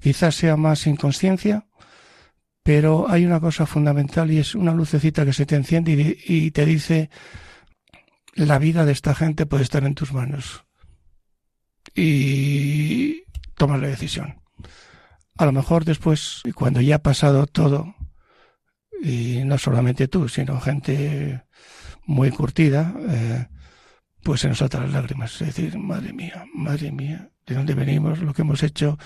quizás sea más inconsciencia, pero hay una cosa fundamental y es una lucecita que se te enciende y, te dice, la vida de esta gente puede estar en tus manos. Y tomas la decisión. A lo mejor después, cuando ya ha pasado todo, y no solamente tú, sino gente muy curtida, eh, pues se nos saltan las lágrimas. Es decir, madre mía, madre mía, de dónde venimos, lo que hemos hecho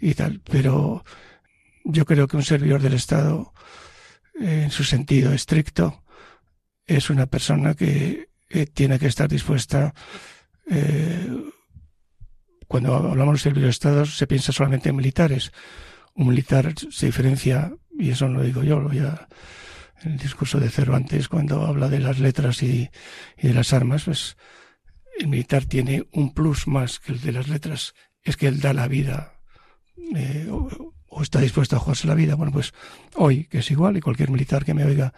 y tal. Pero yo creo que un servidor del Estado, en su sentido estricto, es una persona que, tiene que estar dispuesta. Eh, cuando hablamos de servicios de Estado se piensa solamente en militares. Un militar se diferencia, y eso no lo digo yo, lo ya en el discurso de Cervantes, cuando habla de las letras y, de las armas, pues el militar tiene un plus más que el de las letras, es que él da la vida eh, o, está dispuesto a jugarse la vida. Bueno, pues hoy, que es igual, y cualquier militar que me oiga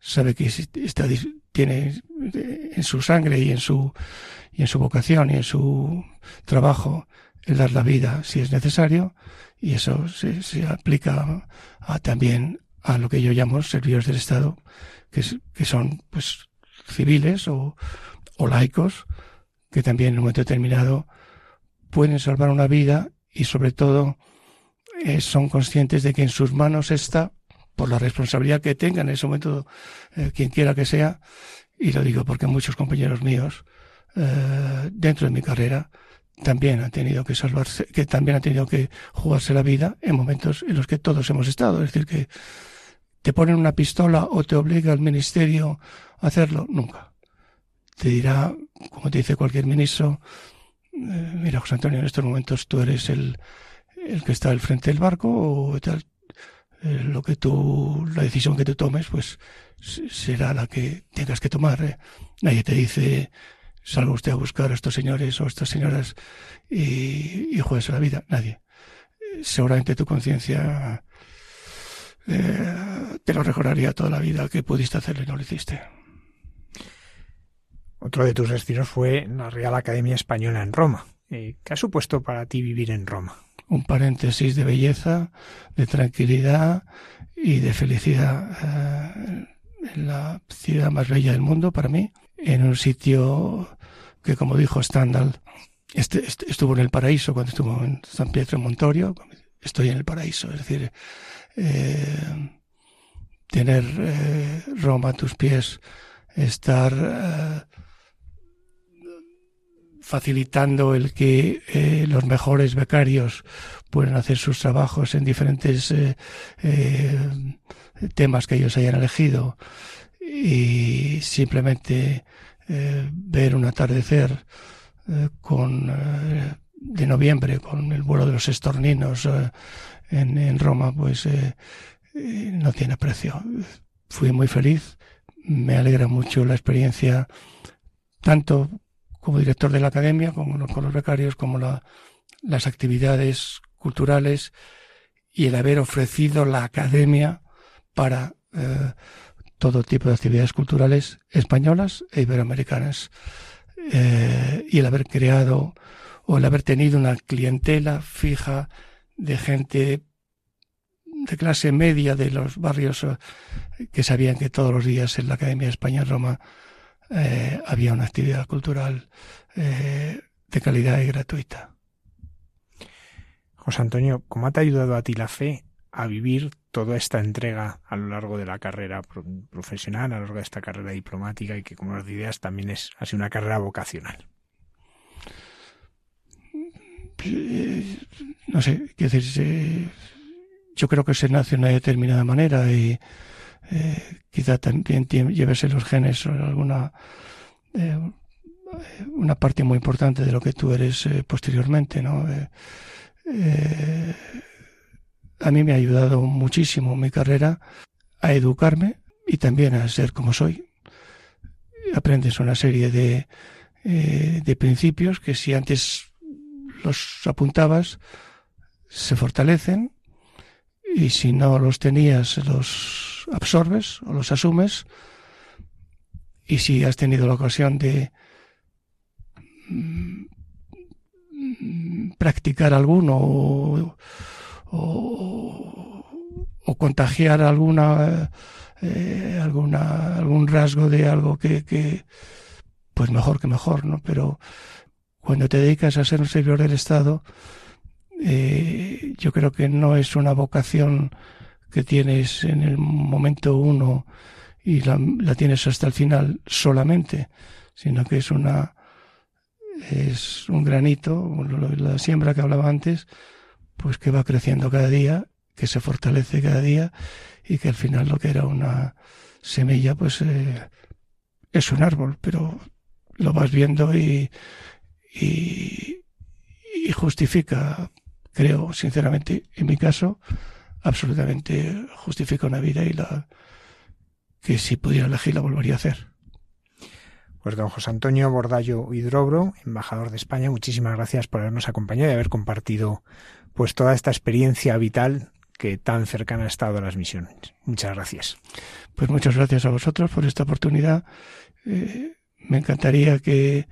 sabe que está, tiene en su sangre y en su, y en su vocación y en su trabajo el dar la vida si es necesario, y eso se, se aplica a, también a lo que yo llamo servidores del Estado, que, que son pues civiles o, o laicos, que también en un momento determinado pueden salvar una vida y sobre todo eh, son conscientes de que en sus manos está, por la responsabilidad que tengan en ese momento, eh, quien quiera que sea, y lo digo porque muchos compañeros míos, eh, dentro de mi carrera, también han tenido que salvarse, que también han tenido que jugarse la vida en momentos en los que todos hemos estado. Es decir, que te ponen una pistola o te obliga el ministerio a hacerlo, nunca. Te dirá, como te dice cualquier ministro, eh, mira, José Antonio, en estos momentos tú eres el, el que está al frente del barco o tal, eh, lo que tú, la decisión que tú tomes, pues será la que tengas que tomar. ¿eh? Nadie te dice, salga usted a buscar a estos señores o estas señoras y, y juegues la vida. Nadie. Seguramente tu conciencia te lo recordaría toda la vida que pudiste hacerlo y no lo hiciste. Otro de tus destinos fue la Real Academia Española en Roma. Eh, ¿Qué ha supuesto para ti vivir en Roma? Un paréntesis de belleza, de tranquilidad y de felicidad. Eh, en la ciudad más bella del mundo para mí, en un sitio que, como dijo Stendhal, este, este, estuvo en el paraíso cuando estuvo en San Pietro Montorio. Estoy en el paraíso, es decir, eh, tener Roma a tus pies, estar facilitando el que eh, los mejores becarios puedan hacer sus trabajos en diferentes eh, eh, temas que ellos hayan elegido y simplemente ver un atardecer con de noviembre con el vuelo de los estorninos en, Roma pues no tiene precio. Fui muy feliz me alegra mucho la experiencia tanto como director de la academia, con, con los becarios, como la, las actividades culturales y el haber ofrecido la academia para eh, todo tipo de actividades culturales españolas e iberoamericanas. Eh, y el haber creado o el haber tenido una clientela fija de gente de clase media de los barrios eh, que sabían que todos los días en la Academia España Roma eh, había una actividad cultural eh, de calidad y gratuita. José Antonio, ¿cómo te ha ayudado a ti la fe a vivir toda esta entrega a lo largo de la carrera profesional, a lo largo de esta carrera diplomática y que, como nos ideas, también es así una carrera vocacional? Eh, no sé, quiero decir, yo creo que se nace de una determinada manera y eh, quizá también lleves en los genes alguna eh, una parte muy importante de lo que tú eres eh, posteriormente, ¿no? A mí me ha ayudado muchísimo mi carrera a educarme y también a ser como soy. Aprendes una serie de, de principios que si antes los apuntabas, se fortalecen y si no los tenías, los absorbes o los asumes y si has tenido la ocasión de mm, practicar alguno contagiar alguna, eh, alguna algún rasgo de algo que, pues mejor que mejor no pero cuando te dedicas a ser un servidor del Estado eh, yo creo que no es una vocación que tienes en el momento uno y la, tienes hasta el final solamente, sino que es una es un granito, la siembra que hablaba antes, pues que va creciendo cada día, que se fortalece cada día y que al final lo que era una semilla, pues eh, es un árbol, pero lo vas viendo y, y, justifica, creo sinceramente, en mi caso, absolutamente justifica una vida y la que si pudiera elegir la volvería a hacer. Pues don José Antonio Bordallo Hidrobro, embajador de España, muchísimas gracias por habernos acompañado y haber compartido pues toda esta experiencia vital que tan cercana ha estado a las misiones. Muchas gracias. Pues muchas gracias a vosotros por esta oportunidad. Eh, me encantaría que,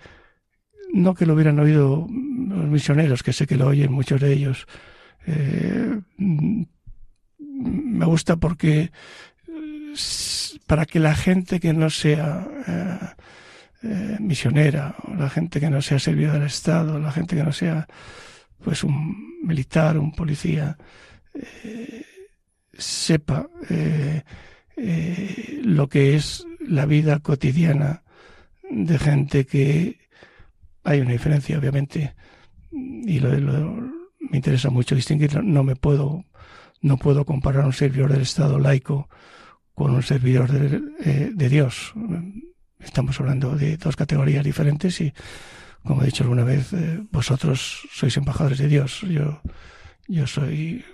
no que lo hubieran oído los misioneros, que sé que lo oyen muchos de ellos. Eh, me gusta porque para que la gente que no sea eh, misionera, o la gente que no sea servidora del Estado, la gente que no sea pues un militar, un policía, eh, sepa lo que es la vida cotidiana de gente que hay una diferencia, obviamente, y lo, me interesa mucho distinguirlo. No me puedo, no puedo comparar un servidor del Estado laico con un servidor de, eh, de, Dios. Estamos hablando de dos categorías diferentes y, como he dicho alguna vez, eh, vosotros sois embajadores de Dios. Yo, yo soy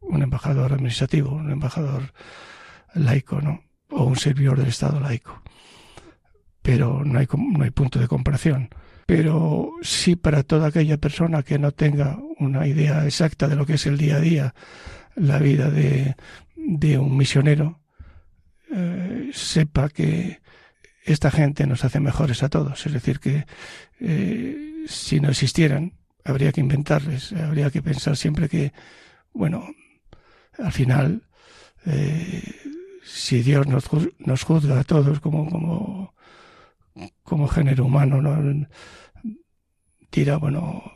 un embajador administrativo, un embajador laico, ¿no? O un servidor del Estado laico. Pero no hay, no hay punto de comparación. Pero sí para toda aquella persona que no tenga una idea exacta de lo que es el día a día, la vida de, de un misionero, eh, sepa que esta gente nos hace mejores a todos. Es decir, que eh, si no existieran, habría que inventarles, habría que pensar siempre que, bueno, al final, eh, si Dios nos, nos, juzga a todos como, como, como género humano, ¿no? bueno,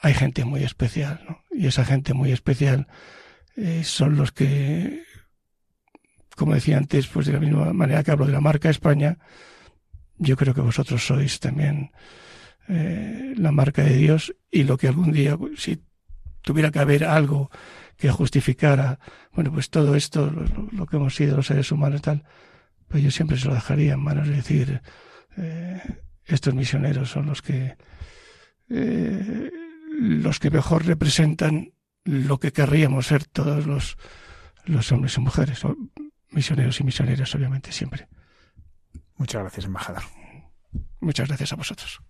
hay gente muy especial. Y esa gente muy especial son los que como decía antes, pues de la misma manera que hablo de la marca España, yo creo que vosotros sois también eh, la marca de Dios y lo que algún día, si tuviera que haber algo que justificara, bueno, pues todo esto, lo, que hemos sido los seres humanos y tal, pues yo siempre se lo dejaría en manos de decir, eh, estos misioneros son los que, eh, los que mejor representan lo que querríamos ser todos los, los hombres y mujeres misioneros y misioneras, obviamente, siempre. Muchas gracias, embajador. Muchas gracias a vosotros.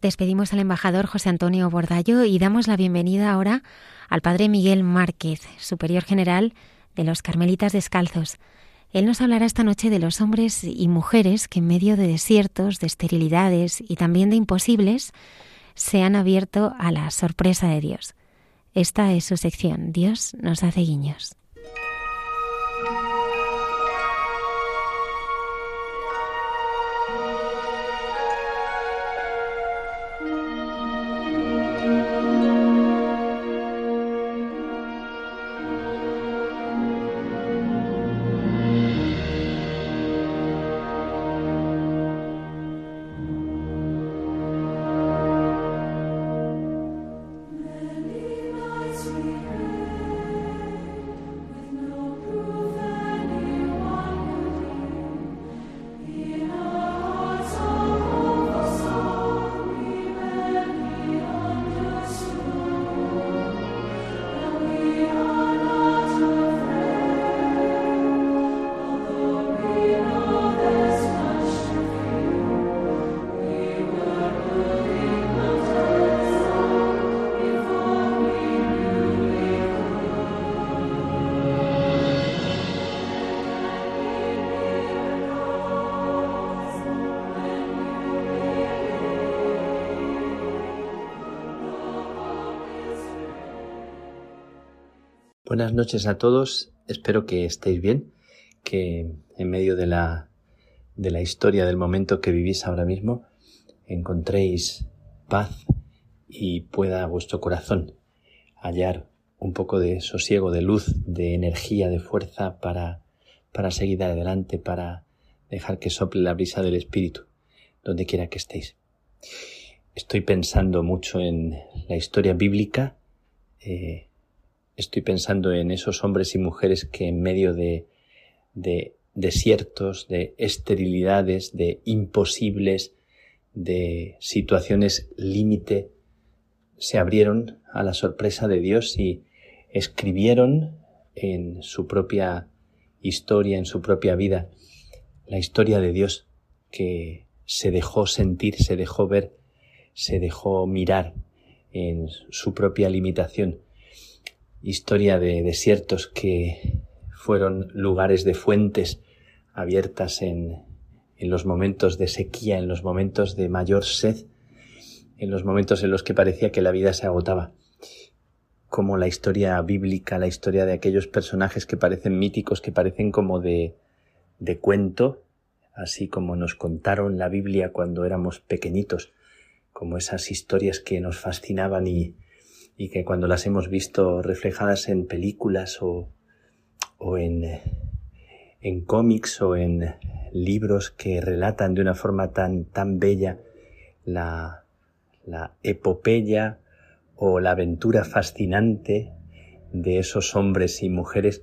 Despedimos al embajador José Antonio Bordallo y damos la bienvenida ahora al padre Miguel Márquez, superior general de los Carmelitas Descalzos. Él nos hablará esta noche de los hombres y mujeres que en medio de desiertos, de esterilidades y también de imposibles se han abierto a la sorpresa de Dios. Esta es su sección. Dios nos hace guiños. Buenas noches a todos, espero que estéis bien, que en medio de la, de la historia del momento que vivís ahora mismo encontréis paz y pueda vuestro corazón hallar un poco de sosiego, de luz, de energía, de fuerza para, para seguir adelante, para dejar que sople la brisa del Espíritu, donde quiera que estéis. Estoy pensando mucho en la historia bíblica, eh, estoy pensando en esos hombres y mujeres que en medio de, de desiertos, de esterilidades, de imposibles, de situaciones límite, se abrieron a la sorpresa de Dios y escribieron en su propia historia, en su propia vida, la historia de Dios que se dejó sentir, se dejó ver, se dejó mirar en su propia limitación historia de desiertos que fueron lugares de fuentes abiertas en, en los momentos de sequía, en los momentos de mayor sed, en los momentos en los que parecía que la vida se agotaba. Como la historia bíblica, la historia de aquellos personajes que parecen míticos, que parecen como de, de cuento, así como nos contaron la Biblia cuando éramos pequeñitos, como esas historias que nos fascinaban y, y que cuando las hemos visto reflejadas en películas o, o en, en cómics o en libros que relatan de una forma tan, tan bella la, la epopeya o la aventura fascinante de esos hombres y mujeres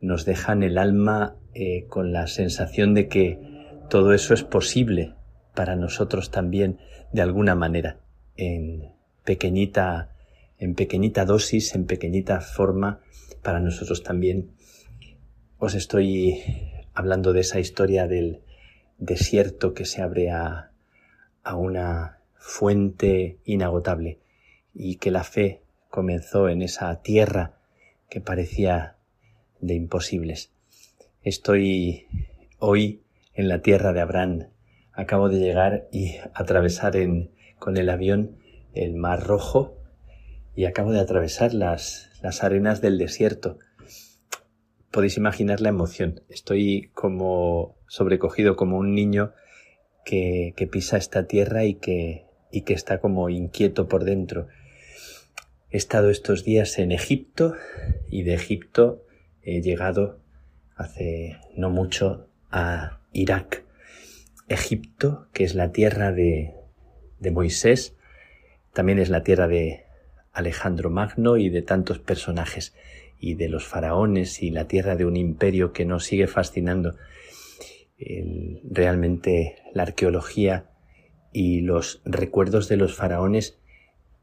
nos dejan el alma eh, con la sensación de que todo eso es posible para nosotros también de alguna manera en pequeñita en pequeñita dosis, en pequeñita forma, para nosotros también. Os estoy hablando de esa historia del desierto que se abre a, una fuente inagotable y que la fe comenzó en esa tierra que parecía de imposibles. Estoy hoy en la tierra de Abraham. Acabo de llegar y atravesar en, con el avión el Mar Rojo y acabo de atravesar las, las arenas del desierto. Podéis imaginar la emoción. Estoy como sobrecogido como un niño que, que pisa esta tierra y que, y que está como inquieto por dentro. He estado estos días en Egipto y de Egipto he llegado hace no mucho a Irak. Egipto, que es la tierra de, de Moisés, también es la tierra de, Alejandro Magno y de tantos personajes y de los faraones y la tierra de un imperio que nos sigue fascinando. realmente la arqueología y los recuerdos de los faraones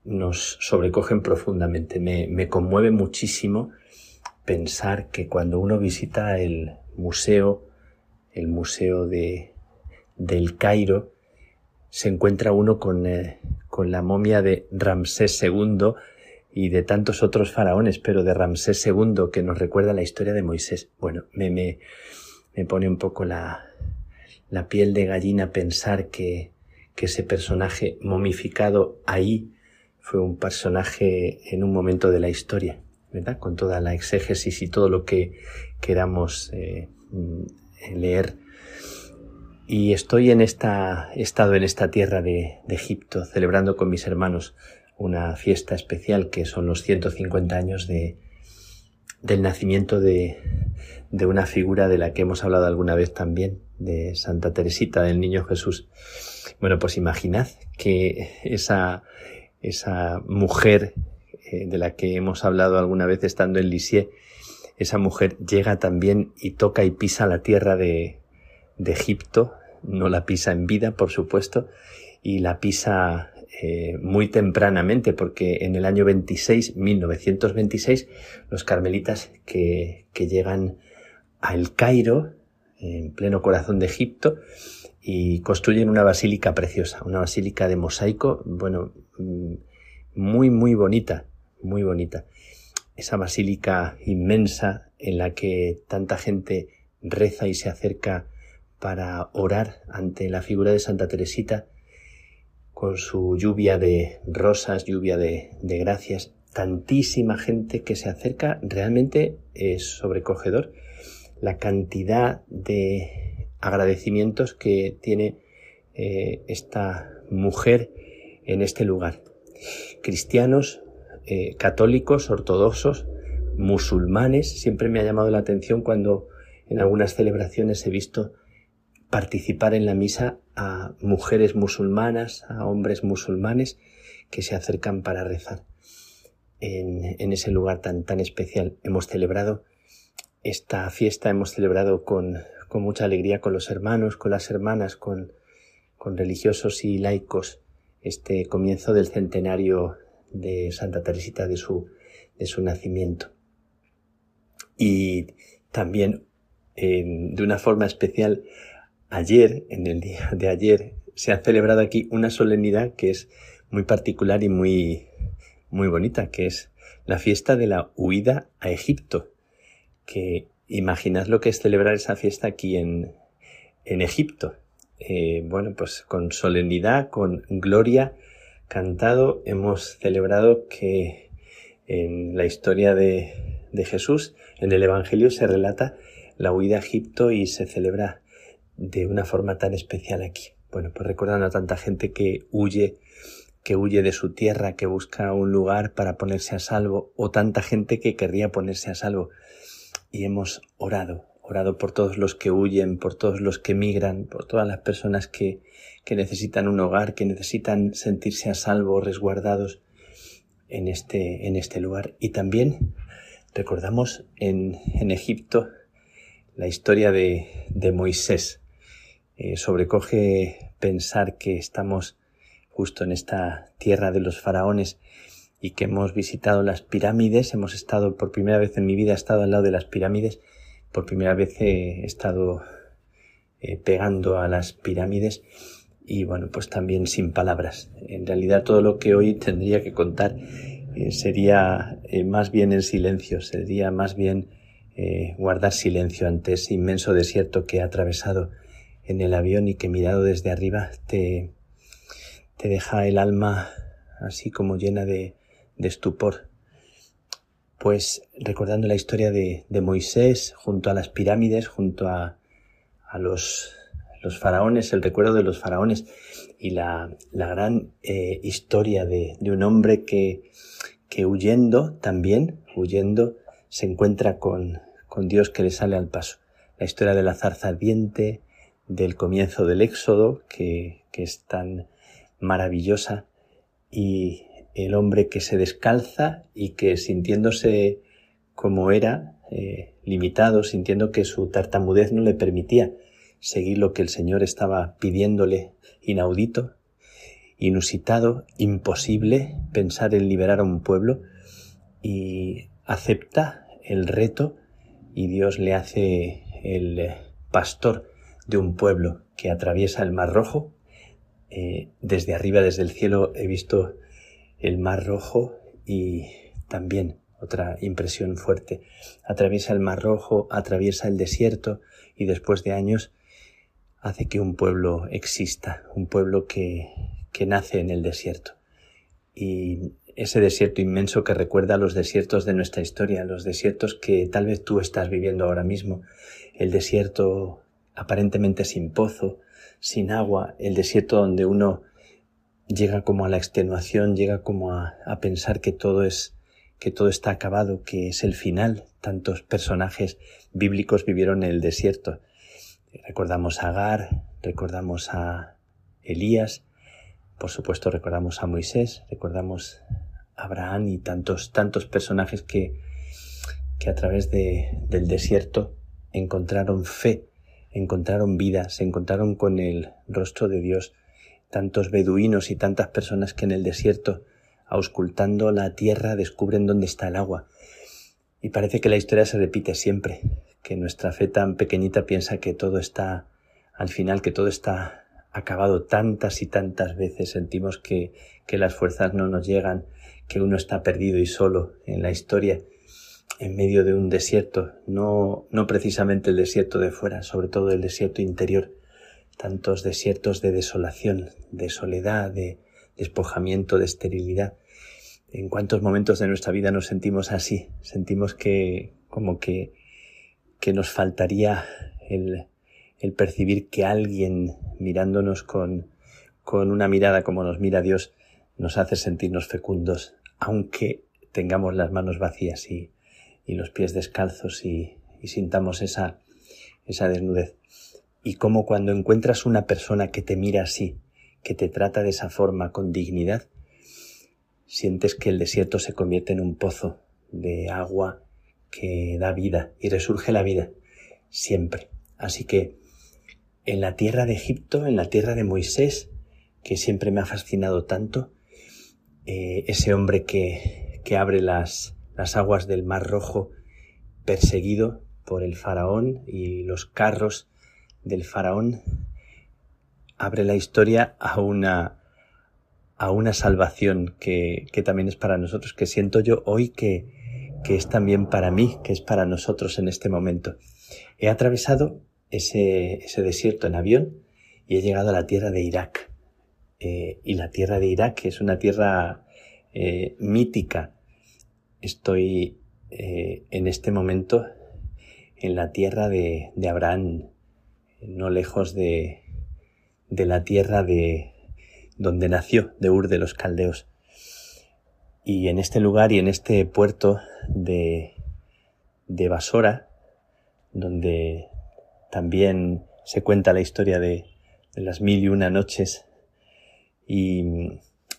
nos sobrecogen profundamente. Me, me conmueve muchísimo pensar que cuando uno visita el museo, el museo de, del Cairo, se encuentra uno con, eh, con la momia de Ramsés II y de tantos otros faraones, pero de Ramsés II que nos recuerda la historia de Moisés. Bueno, me, me, me pone un poco la, la piel de gallina pensar que, que ese personaje momificado ahí fue un personaje en un momento de la historia, ¿verdad? Con toda la exégesis y todo lo que queramos eh, leer y estoy en esta, he estado en esta tierra de, Egipto celebrando con mis hermanos una fiesta especial que son los 150 años de, del nacimiento de, una figura de la que hemos hablado alguna vez también, de Santa Teresita, del Niño Jesús. Bueno, pues imaginad que esa, esa mujer eh, de la que hemos hablado alguna vez estando en Lisieux, esa mujer llega también y toca y pisa la tierra de Egipto, no la pisa en vida, por supuesto, y la pisa eh, muy tempranamente, porque en el año 26, 1926, los carmelitas que, que llegan al Cairo, en pleno corazón de Egipto, y construyen una basílica preciosa, una basílica de mosaico, bueno, mm, muy, muy bonita, muy bonita. Esa basílica inmensa en la que tanta gente reza y se acerca para orar ante la figura de Santa Teresita con su lluvia de rosas, lluvia de, gracias tantísima gente que se acerca, realmente es sobrecogedor la cantidad de agradecimientos que tiene eh, esta mujer en este lugar. Cristianos, eh, católicos, ortodoxos, musulmanes, siempre me ha llamado la atención cuando en algunas celebraciones he visto participar en la misa a mujeres musulmanas, a hombres musulmanes que se acercan para rezar en, ese lugar tan, tan especial. Hemos celebrado esta fiesta, hemos celebrado con, con mucha alegría con los hermanos, con las hermanas, con, con religiosos y laicos este comienzo del centenario de Santa Teresita de su, de su nacimiento. Y también de una forma especial ayer, en el día de ayer, se ha celebrado aquí una solemnidad que es muy particular y muy, muy bonita, que es la fiesta de la huida a Egipto. Que imaginad lo que es celebrar esa fiesta aquí en, en Egipto. Eh, bueno, pues con solemnidad, con gloria cantado, hemos celebrado que en la historia de, de Jesús, en el Evangelio se relata la huida a Egipto y se celebra de una forma tan especial aquí. Bueno, pues recordando a tanta gente que huye, que huye de su tierra, que busca un lugar para ponerse a salvo, o tanta gente que querría ponerse a salvo. Y hemos orado, orado por todos los que huyen, por todos los que migran, por todas las personas que, que necesitan un hogar, que necesitan sentirse a salvo, resguardados en este, en este lugar. Y también recordamos en, en Egipto la historia de, de Moisés. Eh, sobrecoge pensar que estamos justo en esta tierra de los faraones y que hemos visitado las pirámides, hemos estado por primera vez en mi vida, he estado al lado de las pirámides, por primera vez he estado eh, pegando a las pirámides y bueno, pues también sin palabras. En realidad todo lo que hoy tendría que contar eh, sería más bien en silencio, sería más bien guardar silencio ante ese inmenso desierto que he atravesado en el avión y que mirado desde arriba te, te deja el alma así como llena de, de estupor. Pues recordando la historia de, de, Moisés junto a las pirámides, junto a, a los, los, faraones, el recuerdo de los faraones y la, la gran eh, historia de, de, un hombre que, que huyendo también, huyendo, se encuentra con, con Dios que le sale al paso. La historia de la zarza ardiente, del comienzo del Éxodo, que, es tan maravillosa, y el hombre que se descalza y que sintiéndose como era, eh, limitado, sintiendo que su tartamudez no le permitía seguir lo que el Señor estaba pidiéndole, inaudito, inusitado, imposible pensar en liberar a un pueblo, y acepta el reto y Dios le hace el pastor de un pueblo que atraviesa el Mar Rojo. Eh, desde arriba, desde el cielo, he visto el Mar Rojo y también otra impresión fuerte. Atraviesa el Mar Rojo, atraviesa el desierto y después de años hace que un pueblo exista, un pueblo que, que nace en el desierto. Y ese desierto inmenso que recuerda los desiertos de nuestra historia, los desiertos que tal vez tú estás viviendo ahora mismo, el desierto aparentemente sin pozo, sin agua, el desierto donde uno llega como a la extenuación, llega como a, pensar que todo es que todo está acabado, que es el final. Tantos personajes bíblicos vivieron en el desierto. Recordamos a Agar, recordamos a Elías, por supuesto recordamos a Moisés, recordamos a Abraham y tantos, tantos personajes que, que a través de, del desierto encontraron fe, encontraron vida, se encontraron con el rostro de Dios. Tantos beduinos y tantas personas que en el desierto, auscultando la tierra, descubren dónde está el agua. Y parece que la historia se repite siempre, que nuestra fe tan pequeñita piensa que todo está al final, que todo está acabado tantas y tantas veces, sentimos que, que las fuerzas no nos llegan, que uno está perdido y solo en la historia, en medio de un desierto, no, no precisamente el desierto de fuera, sobre todo el desierto interior, tantos desiertos de desolación, de soledad, de despojamiento, de esterilidad. ¿En cuántos momentos de nuestra vida nos sentimos así? Sentimos que como que, que nos faltaría el, el percibir que alguien mirándonos con, con una mirada como nos mira Dios nos hace sentirnos fecundos, aunque tengamos las manos vacías y, y los pies descalzos y, y sintamos esa, esa desnudez. Y como cuando encuentras una persona que te mira así, que te trata de esa forma con dignidad, sientes que el desierto se convierte en un pozo de agua que da vida y resurge la vida siempre. Así que en la tierra de Egipto, en la tierra de Moisés, que siempre me ha fascinado tanto, eh, ese hombre que, que abre las, las aguas del Mar Rojo, perseguido por el faraón y los carros del faraón, abre la historia a una, a una salvación que, que también es para nosotros, que siento yo hoy que, que es también para mí, que es para nosotros en este momento. He atravesado ese, ese desierto en avión y he llegado a la tierra de Irak. Eh, y la tierra de Irak es una tierra eh, mítica. Estoy eh, en este momento en la tierra de, de Abraham, no lejos de, de la tierra de donde nació, de Ur de los Caldeos. Y en este lugar y en este puerto de, de Basora, donde también se cuenta la historia de, de las mil y una noches, y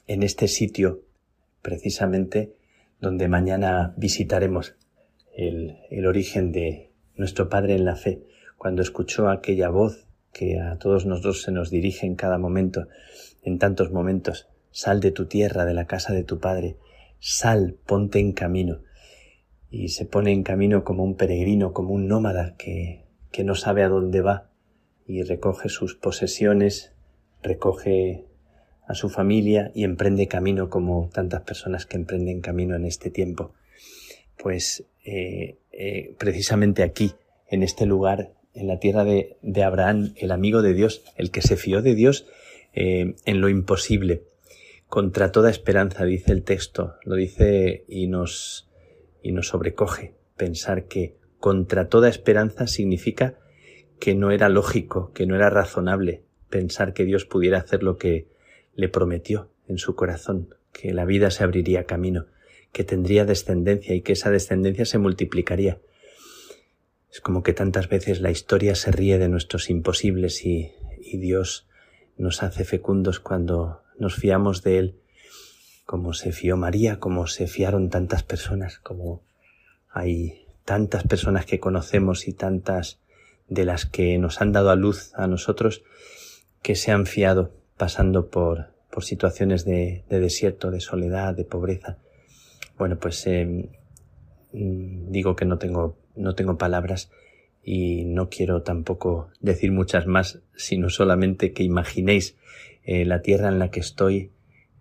en este sitio, precisamente, donde mañana visitaremos el, el origen de nuestro Padre en la fe, cuando escuchó aquella voz que a todos nosotros se nos dirige en cada momento, en tantos momentos, sal de tu tierra, de la casa de tu Padre, sal, ponte en camino. Y se pone en camino como un peregrino, como un nómada que, que no sabe a dónde va y recoge sus posesiones, recoge a su familia y emprende camino como tantas personas que emprenden camino en este tiempo. Pues eh, eh, precisamente aquí, en este lugar, en la tierra de, de, Abraham, el amigo de Dios, el que se fió de Dios eh, en lo imposible, contra toda esperanza, dice el texto, lo dice y nos, y nos sobrecoge pensar que contra toda esperanza significa que no era lógico, que no era razonable pensar que Dios pudiera hacer lo que le prometió en su corazón, que la vida se abriría camino, que tendría descendencia y que esa descendencia se multiplicaría. Es como que tantas veces la historia se ríe de nuestros imposibles y, y Dios nos hace fecundos cuando nos fiamos de Él, como se fió María, como se fiaron tantas personas, como hay tantas personas que conocemos y tantas de las que nos han dado a luz a nosotros que se han fiado pasando por, por situaciones de, de desierto, de soledad, de pobreza. Bueno, pues eh, digo que no tengo no tengo palabras y no quiero tampoco decir muchas más, sino solamente que imaginéis eh, la tierra en la que estoy,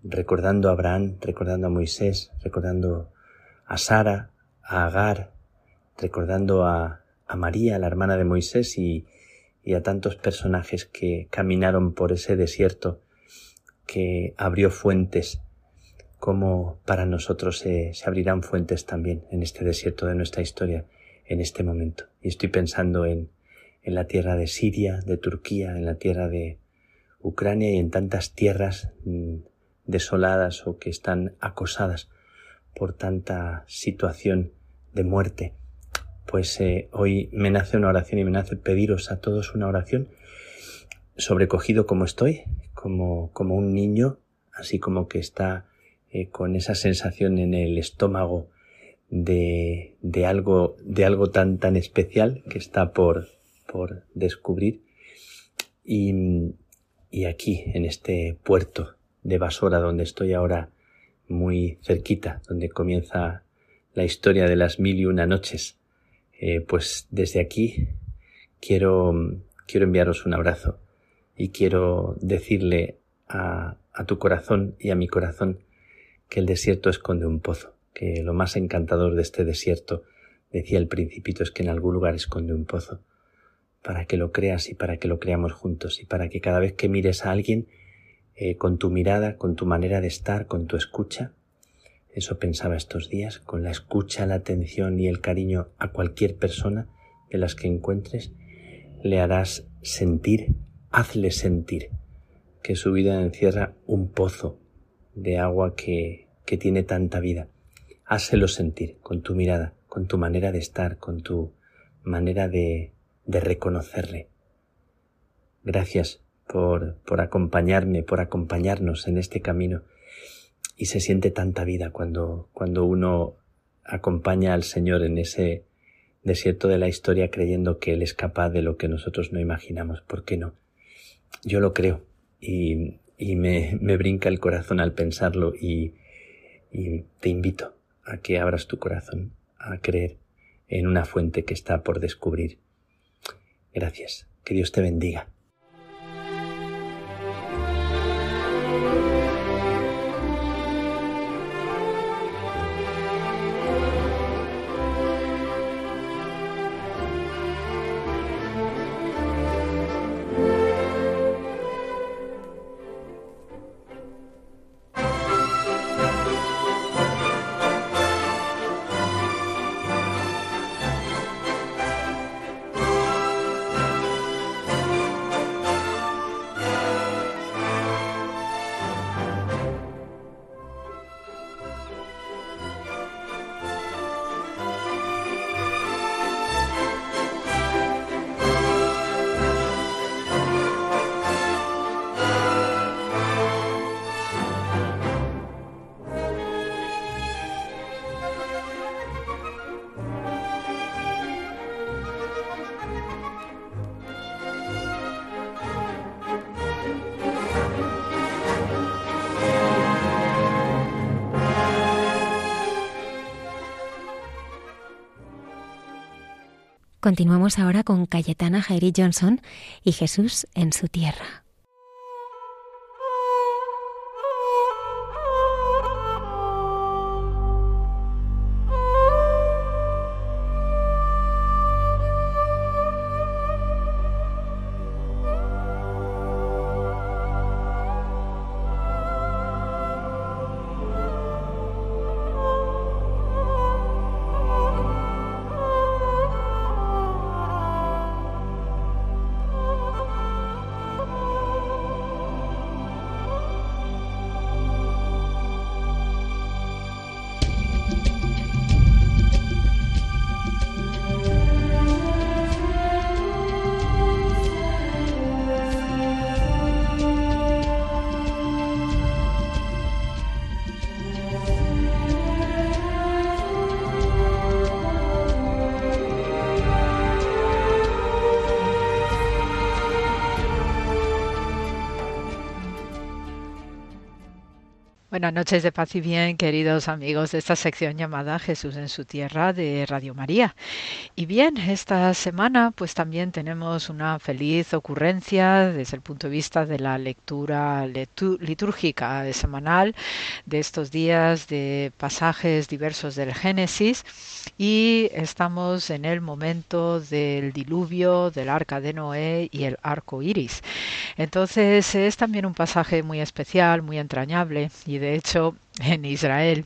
recordando a Abraham, recordando a Moisés, recordando a Sara, a Agar, recordando a, a María, la hermana de Moisés, y, y a tantos personajes que caminaron por ese desierto que abrió fuentes, como para nosotros se, abrirán fuentes también en este desierto de nuestra historia en este momento. Y estoy pensando en, en la tierra de Siria, de Turquía, en la tierra de Ucrania y en tantas tierras mm, desoladas o que están acosadas por tanta situación de muerte. Pues eh, hoy me nace una oración y me nace pediros a todos una oración sobrecogido como estoy, como, como un niño, así como que está eh, con esa sensación en el estómago de, de algo, de algo tan, tan especial que está por, por descubrir. Y, y aquí, en este puerto de Basora, donde estoy ahora muy cerquita, donde comienza la historia de las mil y una noches, eh, pues desde aquí quiero, quiero enviaros un abrazo y quiero decirle a, a tu corazón y a mi corazón que el desierto esconde un pozo que lo más encantador de este desierto, decía el principito, es que en algún lugar esconde un pozo, para que lo creas y para que lo creamos juntos y para que cada vez que mires a alguien, eh, con tu mirada, con tu manera de estar, con tu escucha, Eso pensaba estos días, con la escucha, la atención y el cariño a cualquier persona de las que encuentres, le harás sentir, hazle sentir que su vida encierra un pozo de agua que, que tiene tanta vida. Házelo sentir con tu mirada, con tu manera de estar, con tu manera de, de reconocerle. Gracias por, por acompañarme, por acompañarnos en este camino y se siente tanta vida cuando, cuando uno acompaña al Señor en ese desierto de la historia creyendo que Él es capaz de lo que nosotros no imaginamos. ¿Por qué no? Yo lo creo y, y me, me, brinca el corazón al pensarlo y, y te invito a que abras tu corazón a creer en una fuente que está por descubrir. Gracias. Que Dios te bendiga. Continuamos ahora con Cayetana Jairi Johnson y Jesús en su tierra. Buenas noches de paz y bien, queridos amigos de esta sección llamada Jesús en su tierra de Radio María. Y bien, esta semana pues también tenemos una feliz ocurrencia desde el punto de vista de la lectura litúrgica semanal de estos días de pasajes diversos del Génesis y estamos en el momento del diluvio, del arca de Noé y el arco iris. Entonces es también un pasaje muy especial, muy entrañable y de hecho en Israel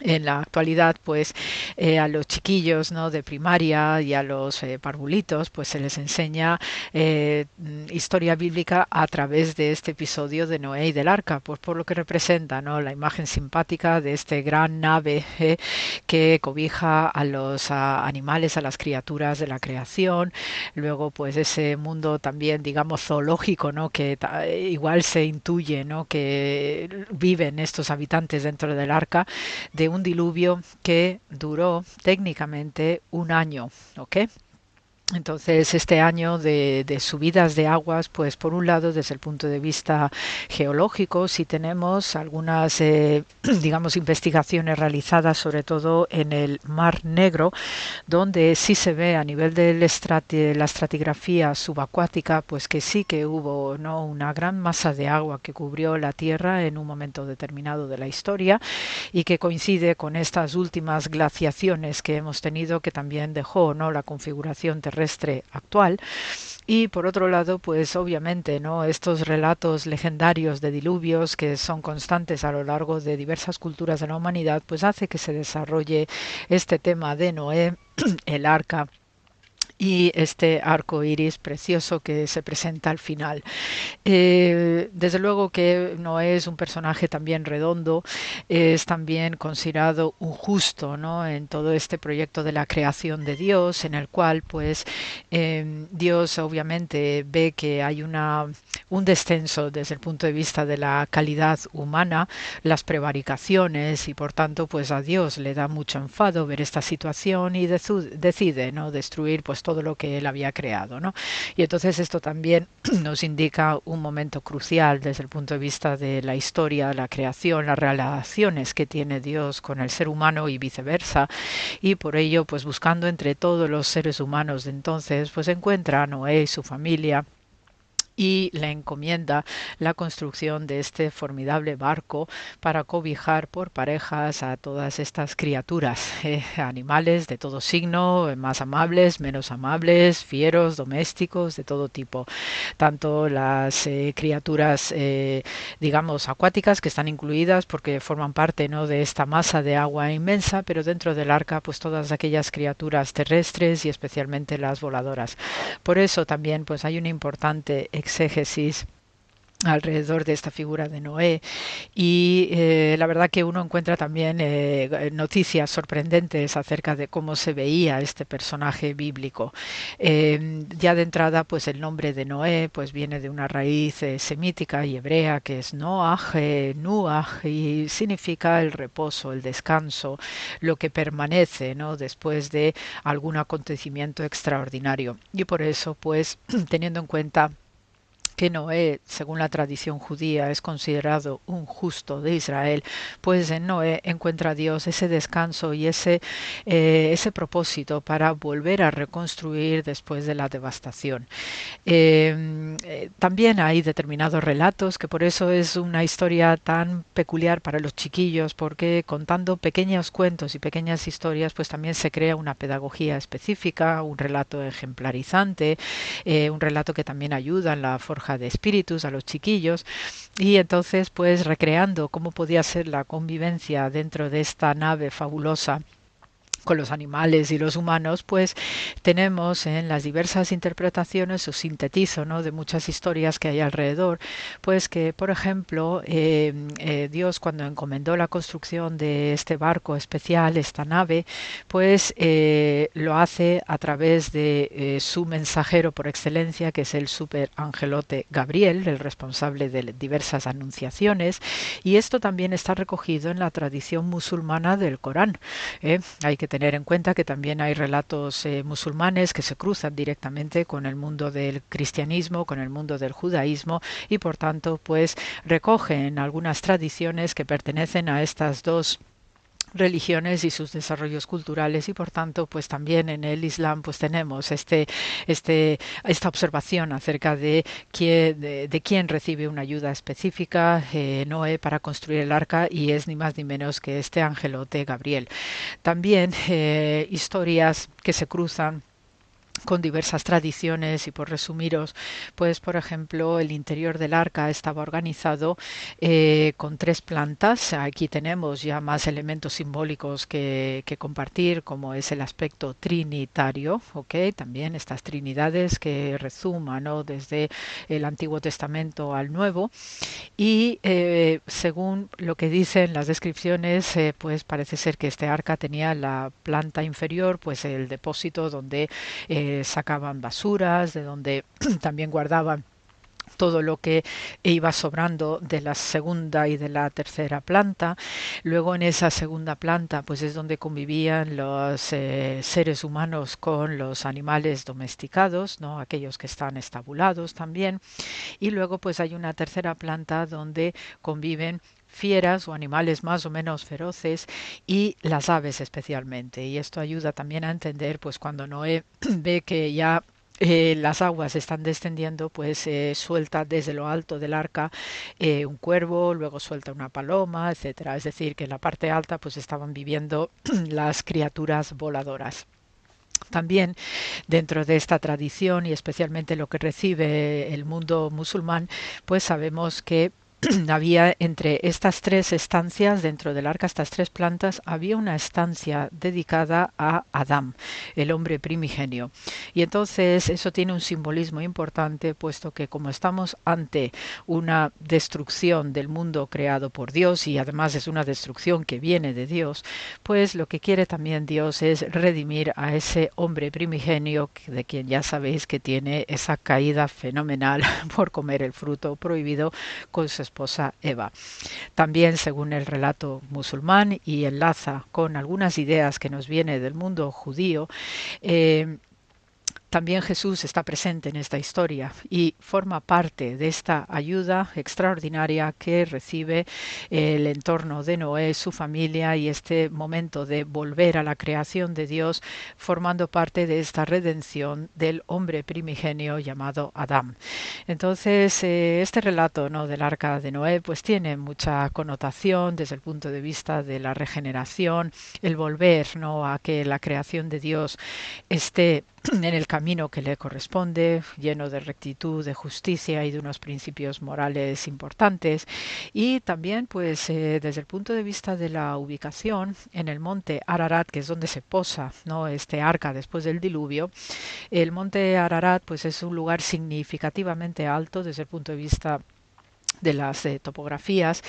en la actualidad pues eh, a los chiquillos no de primaria y a los eh, parvulitos pues se les enseña eh, historia bíblica a través de este episodio de Noé y del arca pues por lo que representa no la imagen simpática de este gran nave que cobija a los animales a las criaturas de la creación. Luego pues ese mundo también digamos zoológico no que igual se intuye no que viven estos habitantes dentro del arca de un diluvio que duró técnicamente un año, ¿ok? Entonces, este año de, subidas de aguas, pues por un lado, desde el punto de vista geológico, sí tenemos algunas, eh, digamos, investigaciones realizadas, sobre todo en el Mar Negro, donde sí se ve a nivel de la estratigrafía subacuática, pues que sí que hubo ¿no? una gran masa de agua que cubrió la Tierra en un momento determinado de la historia y que coincide con estas últimas glaciaciones que hemos tenido, que también dejó ¿no? la configuración terrestre terrestre actual. Y por otro lado, pues obviamente, ¿no? Estos relatos legendarios de diluvios que son constantes a lo largo de diversas culturas de la humanidad, pues hace que se desarrolle este tema de Noé, el arca y este arco iris precioso que se presenta al final. Eh, desde luego que no es un personaje también redondo, es también considerado un justo ¿no? en todo este proyecto de la creación de Dios, en el cual pues em, Dios obviamente ve que hay una, un descenso desde el punto de vista de la calidad humana, las prevaricaciones y por tanto pues a Dios le da mucho enfado ver esta situación y decide no destruir pues todo lo que él había creado. ¿no? Y entonces esto también nos indica un momento crucial desde el punto de vista de la historia, la creación, las relaciones que tiene Dios con el ser humano y viceversa. Y por ello, pues buscando entre todos los seres humanos de entonces, pues encuentra a Noé y su familia y le encomienda la construcción de este formidable barco para cobijar por parejas a todas estas criaturas, eh, animales de todo signo, más amables, menos amables, fieros, domésticos, de todo tipo. Tanto las eh, criaturas, eh, digamos, acuáticas que están incluidas porque forman parte ¿no? de esta masa de agua inmensa, pero dentro del arca, pues todas aquellas criaturas terrestres y especialmente las voladoras. Por eso también pues hay un importante exégesis alrededor de esta figura de Noé. Y eh, la verdad que uno encuentra también eh, noticias sorprendentes acerca de cómo se veía este personaje bíblico. Eh, ya de entrada pues el nombre de Noé pues viene de una raíz semítica y hebrea que es Noach Nuach y significa el reposo el descanso lo que permanece no después de algún acontecimiento extraordinario. Y por eso pues teniendo en cuenta que Noé, según la tradición judía, es considerado un justo de Israel, pues en Noé encuentra Dios ese descanso y ese, eh, ese propósito para volver a reconstruir después de la devastación. Em, eh, también hay determinados relatos, que por eso es una historia tan peculiar para los chiquillos, porque contando pequeños cuentos y pequeñas historias, pues también se crea una pedagogía específica, un relato ejemplarizante, eh, un relato que también ayuda en la forja de espíritus a los chiquillos y entonces pues recreando cómo podía ser la convivencia dentro de esta nave fabulosa con los animales y los humanos, pues tenemos en las diversas interpretaciones o sintetizo ¿no? de muchas historias que hay alrededor, pues que, por ejemplo, eh, eh, Dios cuando encomendó la construcción de este barco especial, esta nave, pues eh, lo hace a través de su mensajero por excelencia, que es el super angelote Gabriel, el responsable de diversas anunciaciones, y esto también está recogido en la tradición musulmana del Corán. Hay que tener en cuenta que también hay relatos eh, musulmanes que se cruzan directamente con el mundo del cristianismo, con el mundo del judaísmo y por tanto pues recogen algunas tradiciones que pertenecen a estas dos religiones y sus desarrollos culturales y por tanto pues también en el Islam pues tenemos este este esta observación acerca de quién de, quién recibe una ayuda específica eh, Noé para construir el arca y es ni más ni menos que este angelote Gabriel. También eh, historias que se cruzan con diversas tradiciones y por resumiros, pues por ejemplo el interior del arca estaba organizado eh, con tres plantas. Aquí tenemos ya más elementos simbólicos que, compartir, como es el aspecto trinitario, ¿ok? También estas trinidades que resuman ¿no? desde el Antiguo Testamento al Nuevo. Y eh, según lo que dicen las descripciones, eh, pues parece ser que este arca tenía la planta inferior, pues el depósito donde sacaban basuras, de donde también guardaban todo lo que iba sobrando de la segunda y de la tercera planta. Luego en esa segunda planta pues es donde convivían los eh, seres humanos con los animales domesticados, ¿no? aquellos que están estabulados también. Y luego pues hay una tercera planta donde conviven fieras o animales más o menos feroces y las aves especialmente. Y esto ayuda también a entender pues cuando Noé ve que ya eh, las aguas están descendiendo, pues eh, suelta desde lo alto del arca eh, un cuervo, luego suelta una paloma, etcétera. Es decir, que en la parte alta pues estaban viviendo las criaturas voladoras. También dentro de esta tradición y especialmente lo que recibe el mundo musulmán, pues sabemos que había entre estas tres estancias dentro del arca, estas tres plantas, había una estancia dedicada a Adán, el hombre primigenio. Y entonces eso tiene un simbolismo importante, puesto que como estamos ante una destrucción del mundo creado por Dios y además es una destrucción que viene de Dios, pues lo que quiere también Dios es redimir a ese hombre primigenio de quien ya sabéis que tiene esa caída fenomenal por comer el fruto prohibido con sus esposa Eva. También, según el relato musulmán, y enlaza con algunas ideas que nos viene del mundo judío, eh, también Jesús está presente en esta historia y forma parte de esta ayuda extraordinaria que recibe el entorno de Noé, su familia y este momento de volver a la creación de Dios, formando parte de esta redención del hombre primigenio llamado Adán. Entonces, eh, este relato ¿no? del arca de Noé pues tiene mucha connotación desde el punto de vista de la regeneración, el volver ¿no? a que la creación de Dios esté en el camino que le corresponde, lleno de rectitud, de justicia y de unos principios morales importantes. Y también, pues, eh, desde el punto de vista de la ubicación, en el monte Ararat, que es donde se posa ¿no? este arca después del diluvio, el monte Ararat, pues, es un lugar significativamente alto desde el punto de vista de las eh, topografías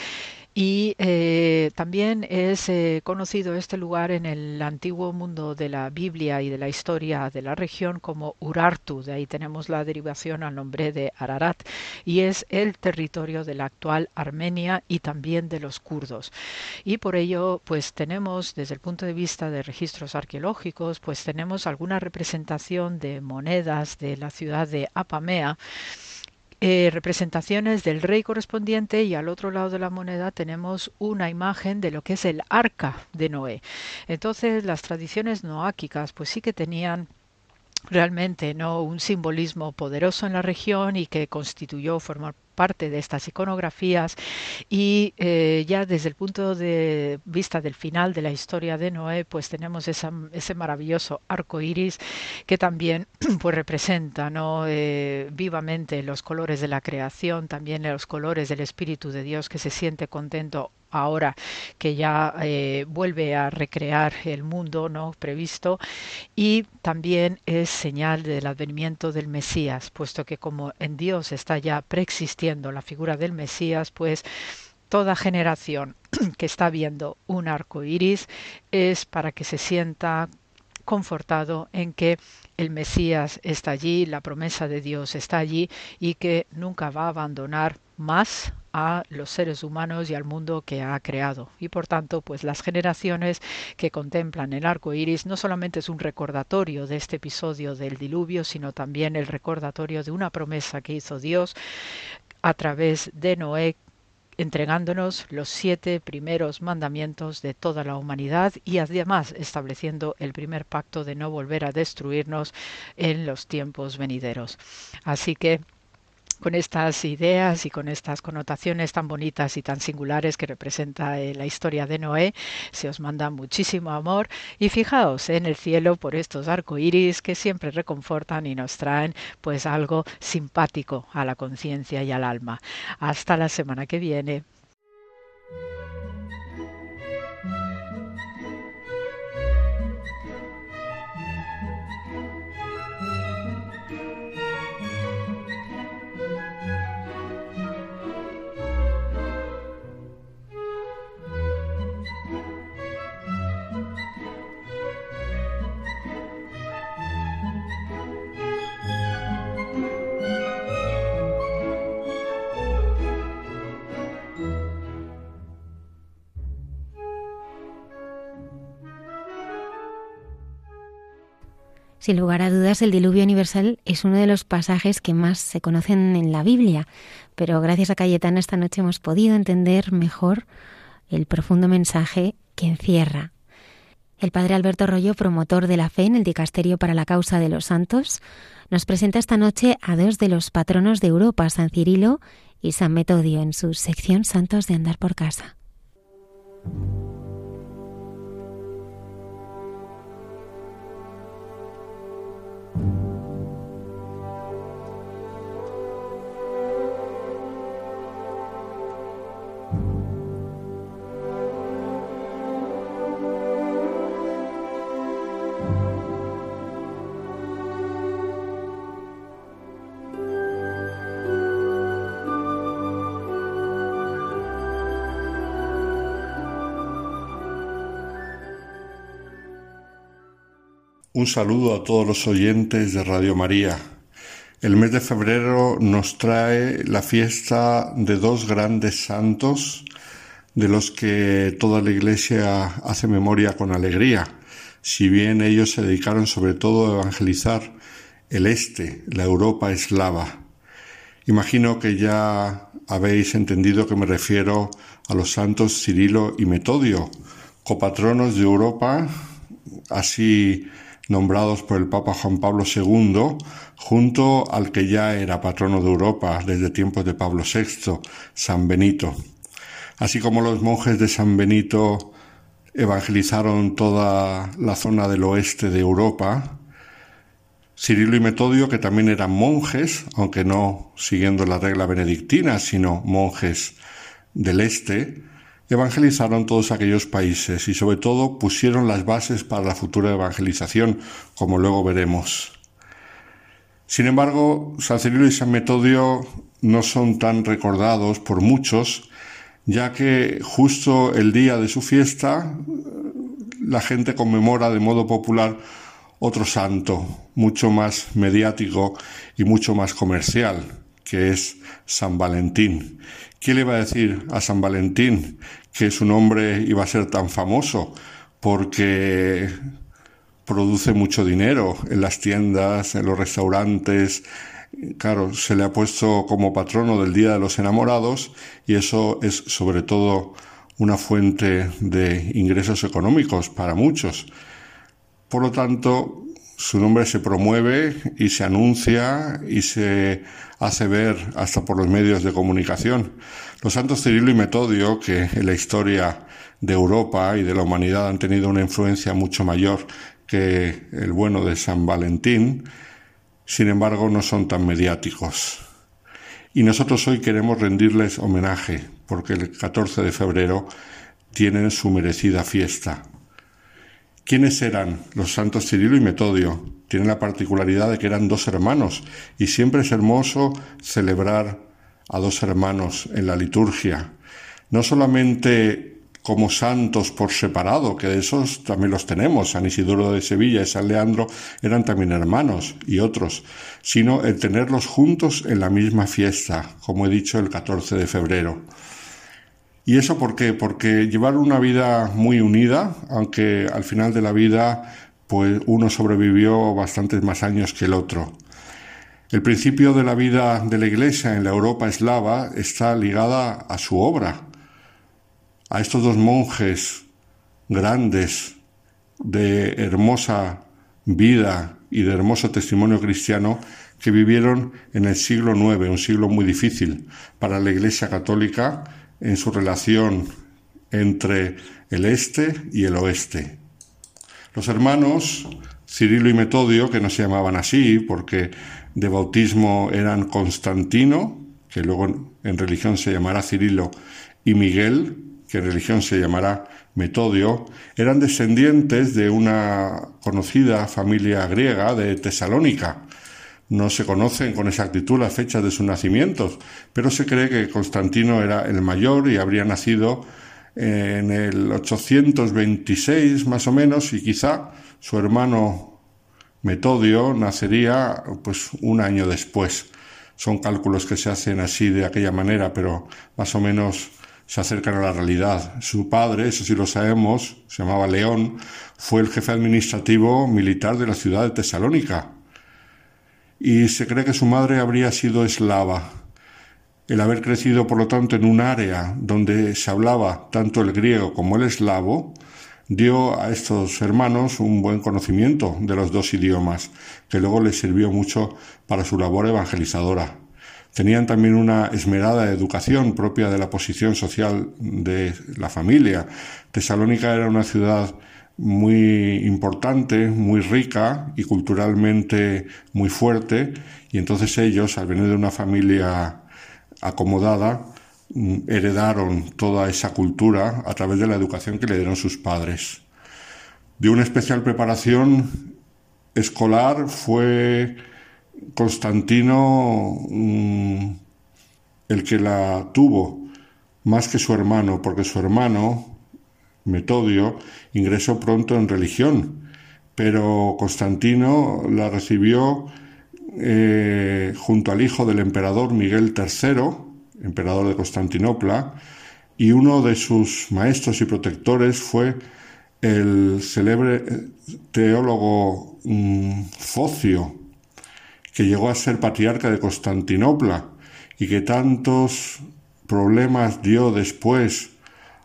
y eh, también es eh, conocido este lugar en el antiguo mundo de la Biblia y de la historia de la región como Urartu, de ahí tenemos la derivación al nombre de Ararat, y es el territorio de la actual Armenia y también de los kurdos. Y por ello, pues tenemos, desde el punto de vista de registros arqueológicos, pues tenemos alguna representación de monedas de la ciudad de Apamea, eh, representaciones del rey correspondiente y al otro lado de la moneda tenemos una imagen de lo que es el arca de Noé. Entonces las tradiciones noáquicas pues sí que tenían realmente no un simbolismo poderoso en la región y que constituyó formar parte de estas iconografías y eh, ya desde el punto de vista del final de la historia de Noé, pues tenemos ese maravilloso arco iris que también pues representa ¿no? Eh, vivamente los colores de la creación, también los colores del Espíritu de Dios que se siente contento ahora que ya eh, vuelve a recrear el mundo no previsto. Y también es señal del advenimiento del Mesías puesto que como en Dios está ya preexistiendo la figura del Mesías pues toda generación que está viendo un arco iris es para que se sienta confortado en que el Mesías está allí, la promesa de Dios está allí y que nunca va a abandonar más a los seres humanos y al mundo que ha creado. Y por tanto, pues las generaciones que contemplan el arco iris no solamente es un recordatorio de este episodio del diluvio, sino también el recordatorio de una promesa que hizo Dios a través de Noé entregándonos los siete primeros mandamientos de toda la humanidad y además estableciendo el primer pacto de no volver a destruirnos en los tiempos venideros. Así que con estas ideas y con estas connotaciones tan bonitas y tan singulares que representa eh, la historia de Noé, se os manda muchísimo amor y fijaos en el cielo por estos arcoíris que siempre reconfortan y nos traen pues algo simpático a la conciencia y al alma. Hasta la semana que viene. Sin lugar a dudas, el diluvio universal es uno de los pasajes que más se conocen en la Biblia, pero gracias a Cayetana esta noche hemos podido entender mejor el profundo mensaje que encierra. El padre Alberto Rollo, promotor de la fe en el Dicasterio para la Causa de los Santos, nos presenta esta noche a dos de los patronos de Europa, San Cirilo y San Metodio, en su sección Santos de Andar por Casa. Un saludo a todos los oyentes de Radio María. El mes de febrero nos trae la fiesta de dos grandes santos de los que toda la Iglesia hace memoria con alegría, si bien ellos se dedicaron sobre todo a evangelizar el este, la Europa eslava. Imagino que ya habéis entendido que me refiero a los santos Cirilo y Metodio, copatronos de Europa, así nombrados por el Papa Juan Pablo II, junto al que ya era patrono de Europa desde tiempos de Pablo VI, San Benito. Así como los monjes de San Benito evangelizaron toda la zona del oeste de Europa, Cirilo y Metodio, que también eran monjes, aunque no siguiendo la regla benedictina, sino monjes del este, evangelizaron todos aquellos países y sobre todo pusieron las bases para la futura evangelización, como luego veremos. Sin embargo, San Cirilo y San Metodio no son tan recordados por muchos, ya que justo el día de su fiesta la gente conmemora de modo popular otro santo, mucho más mediático y mucho más comercial, que es San Valentín. ¿Quién le iba a decir a San Valentín que su nombre iba a ser tan famoso? Porque produce mucho dinero en las tiendas, en los restaurantes. Claro, se le ha puesto como patrono del Día de los Enamorados y eso es sobre todo una fuente de ingresos económicos para muchos. Por lo tanto, su nombre se promueve y se anuncia y se hace ver hasta por los medios de comunicación. Los santos Cirilo y Metodio, que en la historia de Europa y de la humanidad han tenido una influencia mucho mayor que el bueno de San Valentín, sin embargo no son tan mediáticos. Y nosotros hoy queremos rendirles homenaje, porque el 14 de febrero tienen su merecida fiesta. ¿Quiénes eran los santos Cirilo y Metodio? Tienen la particularidad de que eran dos hermanos y siempre es hermoso celebrar a dos hermanos en la liturgia. No solamente como santos por separado, que de esos también los tenemos, San Isidoro de Sevilla y San Leandro eran también hermanos y otros, sino el tenerlos juntos en la misma fiesta, como he dicho, el 14 de febrero. ¿Y eso por qué? Porque llevar una vida muy unida, aunque al final de la vida pues uno sobrevivió bastantes más años que el otro. El principio de la vida de la Iglesia en la Europa eslava está ligada a su obra, a estos dos monjes grandes de hermosa vida y de hermoso testimonio cristiano que vivieron en el siglo IX, un siglo muy difícil para la Iglesia católica en su relación entre el este y el oeste. Los hermanos Cirilo y Metodio, que no se llamaban así porque de bautismo eran Constantino, que luego en religión se llamará Cirilo, y Miguel, que en religión se llamará Metodio, eran descendientes de una conocida familia griega de Tesalónica, no se conocen con exactitud las fechas de sus nacimientos, pero se cree que Constantino era el mayor y habría nacido en el 826 más o menos y quizá su hermano Metodio nacería pues un año después. Son cálculos que se hacen así de aquella manera, pero más o menos se acercan a la realidad. Su padre, eso sí lo sabemos, se llamaba León, fue el jefe administrativo militar de la ciudad de Tesalónica y se cree que su madre habría sido eslava. El haber crecido, por lo tanto, en un área donde se hablaba tanto el griego como el eslavo, dio a estos hermanos un buen conocimiento de los dos idiomas, que luego les sirvió mucho para su labor evangelizadora. Tenían también una esmerada educación propia de la posición social de la familia. Tesalónica era una ciudad muy importante, muy rica y culturalmente muy fuerte, y entonces ellos, al venir de una familia acomodada, mm, heredaron toda esa cultura a través de la educación que le dieron sus padres. De una especial preparación escolar fue Constantino mm, el que la tuvo, más que su hermano, porque su hermano, Metodio ingresó pronto en religión, pero Constantino la recibió eh, junto al hijo del emperador Miguel III, emperador de Constantinopla, y uno de sus maestros y protectores fue el célebre teólogo mm, Focio, que llegó a ser patriarca de Constantinopla y que tantos problemas dio después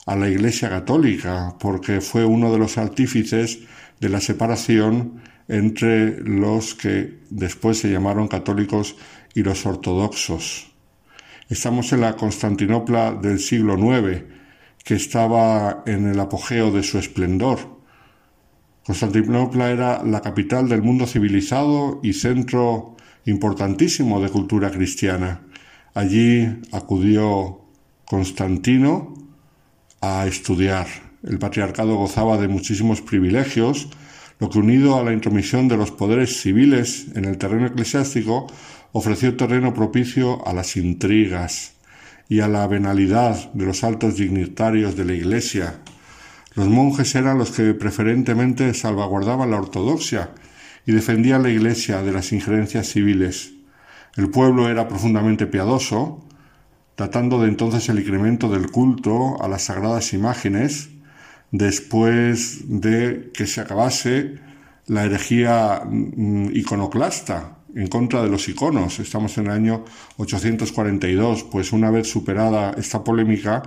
a la Iglesia Católica, porque fue uno de los artífices de la separación entre los que después se llamaron católicos y los ortodoxos. Estamos en la Constantinopla del siglo IX, que estaba en el apogeo de su esplendor. Constantinopla era la capital del mundo civilizado y centro importantísimo de cultura cristiana. Allí acudió Constantino a estudiar. El patriarcado gozaba de muchísimos privilegios, lo que unido a la intromisión de los poderes civiles en el terreno eclesiástico ofreció terreno propicio a las intrigas y a la venalidad de los altos dignitarios de la Iglesia. Los monjes eran los que preferentemente salvaguardaban la ortodoxia y defendían la Iglesia de las injerencias civiles. El pueblo era profundamente piadoso, tratando de entonces el incremento del culto a las sagradas imágenes, después de que se acabase la herejía mm, iconoclasta en contra de los iconos. Estamos en el año 842, pues una vez superada esta polémica,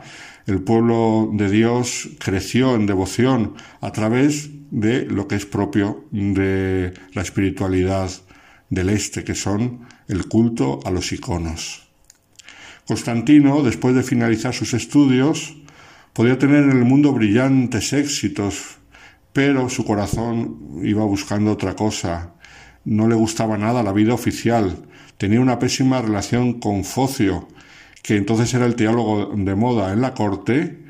el pueblo de Dios creció en devoción a través de lo que es propio de la espiritualidad del este, que son el culto a los iconos. Constantino, después de finalizar sus estudios, podía tener en el mundo brillantes éxitos, pero su corazón iba buscando otra cosa. No le gustaba nada la vida oficial. Tenía una pésima relación con Focio, que entonces era el teólogo de moda en la corte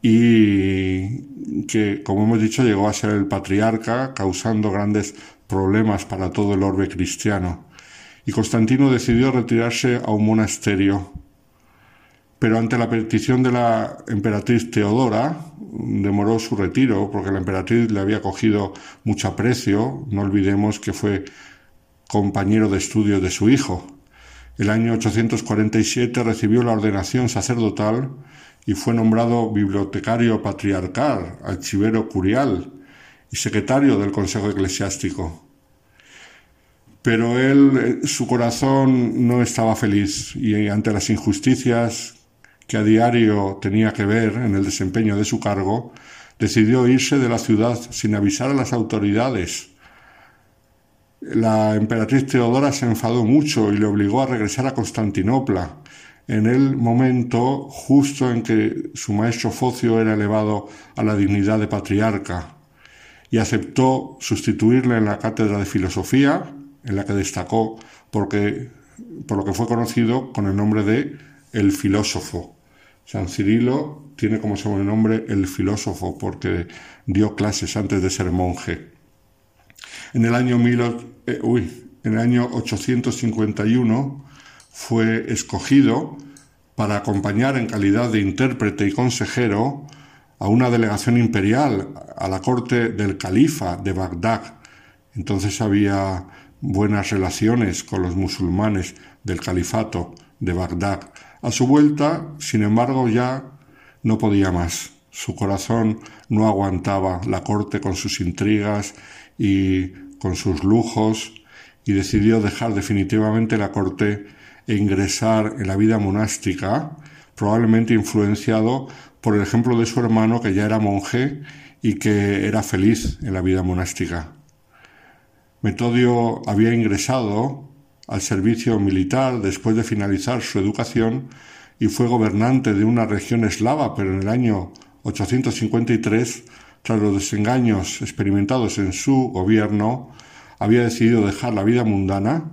y que, como hemos dicho, llegó a ser el patriarca, causando grandes problemas para todo el orbe cristiano. Y Constantino decidió retirarse a un monasterio pero ante la petición de la emperatriz Teodora demoró su retiro porque la emperatriz le había cogido mucho aprecio, no olvidemos que fue compañero de estudio de su hijo. El año 847 recibió la ordenación sacerdotal y fue nombrado bibliotecario patriarcal, archivero curial y secretario del Consejo Eclesiástico. Pero él, eh, su corazón no estaba feliz y ante las injusticias que a diario tenía que ver en el desempeño de su cargo, decidió irse de la ciudad sin avisar a las autoridades. La emperatriz Teodora se enfadó mucho y le obligó a regresar a Constantinopla, en el momento justo en que su maestro Focio era elevado a la dignidad de patriarca, y aceptó sustituirle en la cátedra de filosofía, en la que destacó porque, por lo que fue conocido con el nombre de el filósofo. San Cirilo tiene como sobrenombre el filósofo porque dio clases antes de ser monje. En el año, eh, en el año 851 fue escogido para acompañar en calidad de intérprete y consejero a una delegación imperial a la corte del califa de Bagdad. Entonces había buenas relaciones con los musulmanes del califato de Bagdad. A su vuelta, sin embargo, ya no podía más. Su corazón no aguantaba la corte con sus intrigas y con sus lujos y decidió dejar definitivamente la corte e ingresar en la vida monástica, probablemente influenciado por el ejemplo de su hermano que ya era monje y que era feliz en la vida monástica. Metodio había ingresado al servicio militar después de finalizar su educación y fue gobernante de una región eslava, pero en el año 853, tras los desengaños experimentados en su gobierno, había decidido dejar la vida mundana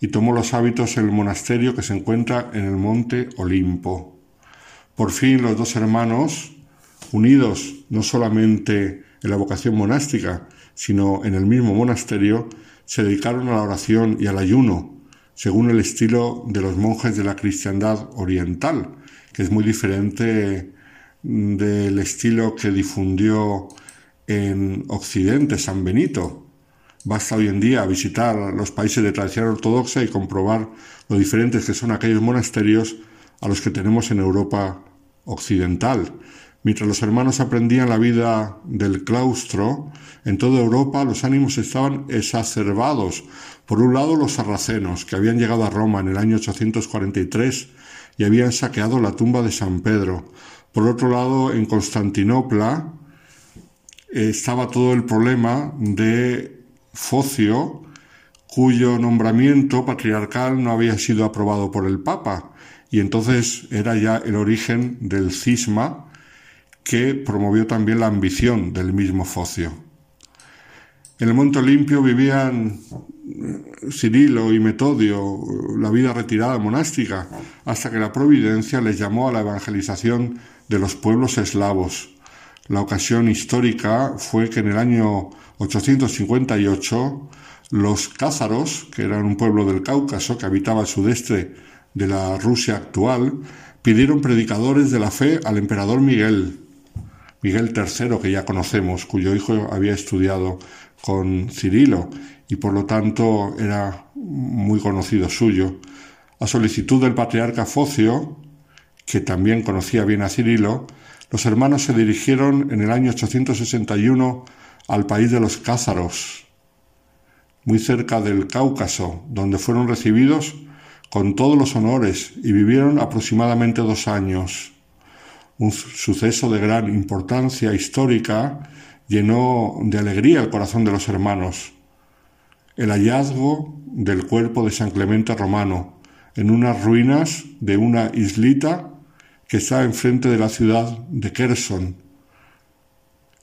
y tomó los hábitos en el monasterio que se encuentra en el monte Olimpo. Por fin los dos hermanos, unidos no solamente en la vocación monástica, sino en el mismo monasterio, se dedicaron a la oración y al ayuno, según el estilo de los monjes de la cristiandad oriental, que es muy diferente del estilo que difundió en Occidente San Benito. Basta hoy en día visitar los países de tradición ortodoxa y comprobar lo diferentes que son aquellos monasterios a los que tenemos en Europa occidental. Mientras los hermanos aprendían la vida del claustro, en toda Europa los ánimos estaban exacerbados. Por un lado, los sarracenos, que habían llegado a Roma en el año 843 y habían saqueado la tumba de San Pedro. Por otro lado, en Constantinopla estaba todo el problema de Focio, cuyo nombramiento patriarcal no había sido aprobado por el Papa, y entonces era ya el origen del cisma que promovió también la ambición del mismo Focio. En el Monte Olimpio vivían eh, Cirilo y Metodio la vida retirada monástica, hasta que la providencia les llamó a la evangelización de los pueblos eslavos. La ocasión histórica fue que en el año 858 los cázaros, que eran un pueblo del Cáucaso que habitaba al sudeste de la Rusia actual, pidieron predicadores de la fe al emperador Miguel, Miguel III, que ya conocemos, cuyo hijo había estudiado con Cirilo y por lo tanto era muy conocido suyo. A solicitud del patriarca Focio, que también conocía bien a Cirilo, los hermanos se dirigieron en el año 861 al país de los Cázaros, muy cerca del Cáucaso, donde fueron recibidos con todos los honores y vivieron aproximadamente dos años. Un suceso de gran importancia histórica llenó de alegría el corazón de los hermanos. El hallazgo del cuerpo de San Clemente Romano en unas ruinas de una islita que está enfrente de la ciudad de Kherson.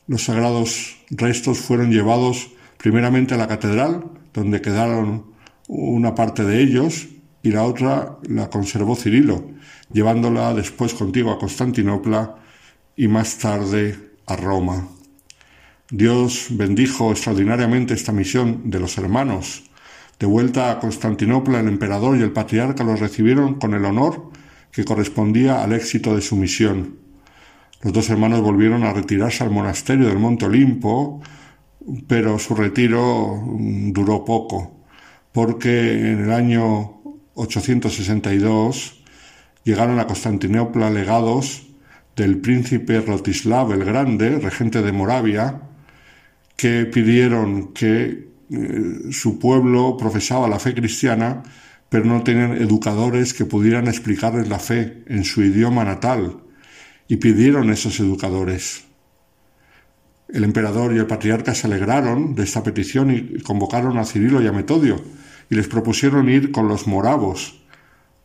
Los sagrados restos fueron llevados primeramente a la catedral, donde quedaron una parte de ellos, y la otra la conservó Cirilo, llevándola después contigo a Constantinopla y más tarde a Roma. Dios bendijo extraordinariamente esta misión de los hermanos. De vuelta a Constantinopla, el emperador y el patriarca los recibieron con el honor que correspondía al éxito de su misión. Los dos hermanos volvieron a retirarse al monasterio del Monte Olimpo, pero su retiro duró poco, porque en el año 862 llegaron a Constantinopla legados del príncipe Rotislav el Grande, regente de Moravia, que pidieron que eh, su pueblo profesaba la fe cristiana, pero no tenían educadores que pudieran explicarles la fe en su idioma natal, y pidieron esos educadores. El emperador y el patriarca se alegraron de esta petición y convocaron a Cirilo y a Metodio, y les propusieron ir con los moravos,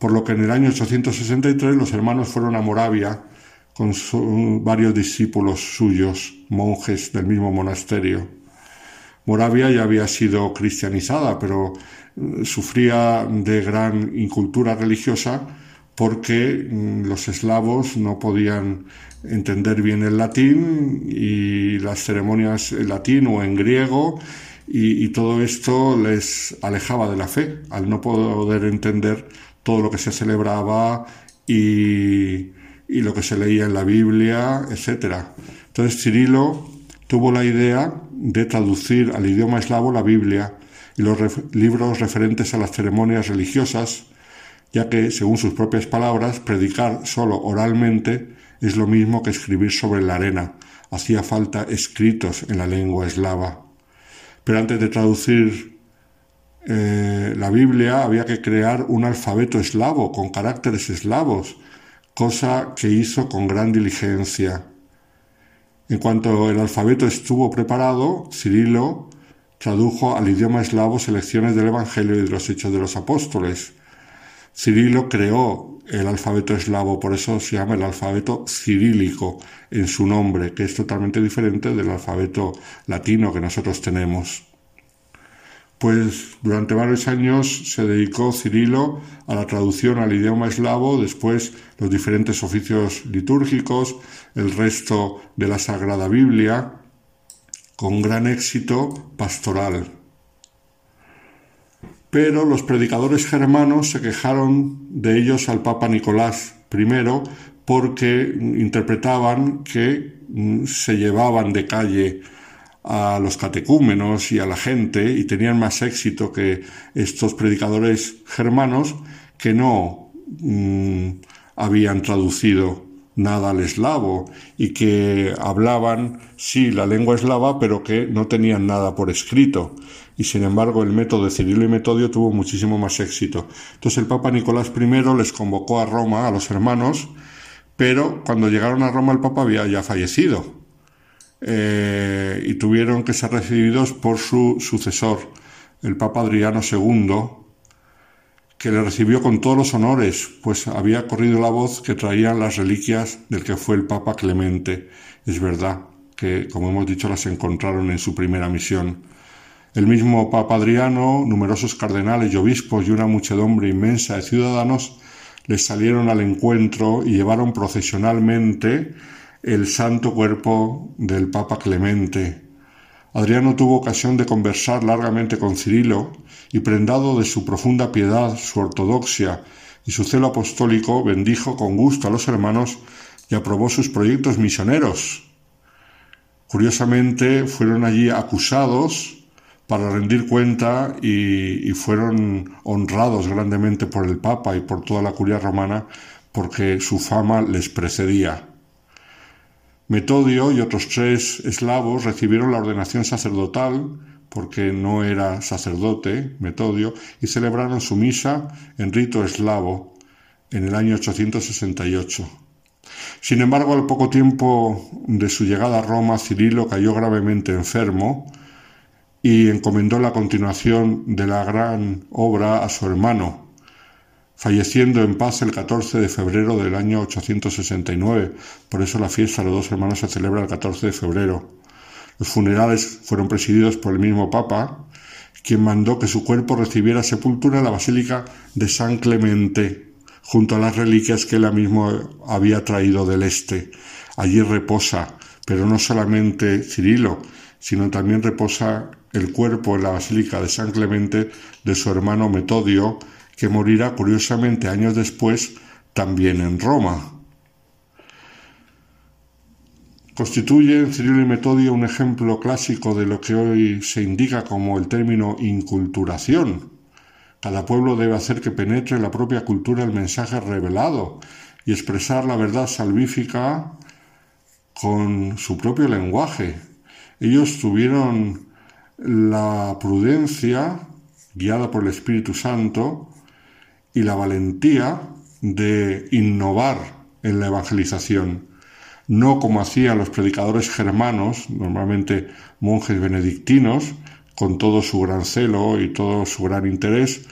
por lo que en el año 863 los hermanos fueron a Moravia con varios discípulos suyos, monjes del mismo monasterio. Moravia ya había sido cristianizada, pero eh, sufría de gran incultura religiosa porque mm, los eslavos no podían entender bien el latín y las ceremonias en latín o en griego y, todo esto les alejaba de la fe al no poder entender todo lo que se celebraba y, y lo que se leía en la Biblia, etc. Entonces Cirilo tuvo la idea de traducir al idioma eslavo la Biblia y los libros referentes a las ceremonias religiosas, ya que, según sus propias palabras, predicar solo oralmente es lo mismo que escribir sobre la arena. Hacía falta escritos en la lengua eslava. Pero antes de traducir eh, la Biblia había que crear un alfabeto eslavo con caracteres eslavos cosa que hizo con gran diligencia. En cuanto el alfabeto estuvo preparado, Cirilo tradujo al idioma eslavo selecciones del Evangelio y de los Hechos de los Apóstoles. Cirilo creó el alfabeto eslavo, por eso se llama el alfabeto cirílico en su nombre, que es totalmente diferente del alfabeto latino que nosotros tenemos pues durante varios años se dedicó Cirilo a la traducción al idioma eslavo, después los diferentes oficios litúrgicos, el resto de la Sagrada Biblia, con gran éxito pastoral. Pero los predicadores germanos se quejaron de ellos al Papa Nicolás I porque interpretaban que se llevaban de calle a los catecúmenos y a la gente y tenían más éxito que estos predicadores germanos que no mm, habían traducido nada al eslavo y que hablaban, sí, la lengua eslava, pero que no tenían nada por escrito. Y sin embargo, el método de Cirilo y Metodio tuvo muchísimo más éxito. Entonces el Papa Nicolás I les convocó a Roma, a los hermanos, pero cuando llegaron a Roma el Papa había ya fallecido. Eh, y tuvieron que ser recibidos por su sucesor, el Papa Adriano II, que le recibió con todos los honores, pues había corrido la voz que traían las reliquias del que fue el Papa Clemente. Es verdad que, como hemos dicho, las encontraron en su primera misión. El mismo Papa Adriano, numerosos cardenales y obispos y una muchedumbre inmensa de ciudadanos les salieron al encuentro y llevaron procesionalmente el santo cuerpo del Papa Clemente. Adriano tuvo ocasión de conversar largamente con Cirilo y prendado de su profunda piedad, su ortodoxia y su celo apostólico, bendijo con gusto a los hermanos y aprobó sus proyectos misioneros. Curiosamente, fueron allí acusados para rendir cuenta y, fueron honrados grandemente por el Papa y por toda la curia romana porque su fama les precedía. Metodio y otros tres eslavos recibieron la ordenación sacerdotal porque no era sacerdote, Metodio, y celebraron su misa en rito eslavo en el año 868. Sin embargo, al poco tiempo de su llegada a Roma, Cirilo cayó gravemente enfermo y encomendó la continuación de la gran obra a su hermano, falleciendo en paz el 14 de febrero del año 869. Por eso la fiesta de los dos hermanos se celebra el 14 de febrero. Los funerales fueron presididos por el mismo Papa, quien mandó que su cuerpo recibiera sepultura en la Basílica de San Clemente, junto a las reliquias que él mismo había traído del este. Allí reposa, pero no solamente Cirilo, sino también reposa el cuerpo en la Basílica de San Clemente de su hermano Metodio, que morirá curiosamente años después también en Roma. Constituyen Cirilo y Metodio un ejemplo clásico de lo que hoy se indica como el término inculturación. Cada pueblo debe hacer que penetre en la propia cultura el mensaje revelado y expresar la verdad salvífica con su propio lenguaje. Ellos tuvieron la prudencia, guiada por el Espíritu Santo, y la valentía de innovar en la evangelización no como hacían los predicadores germanos, normalmente monjes benedictinos, con todo su gran celo y todo su gran interés,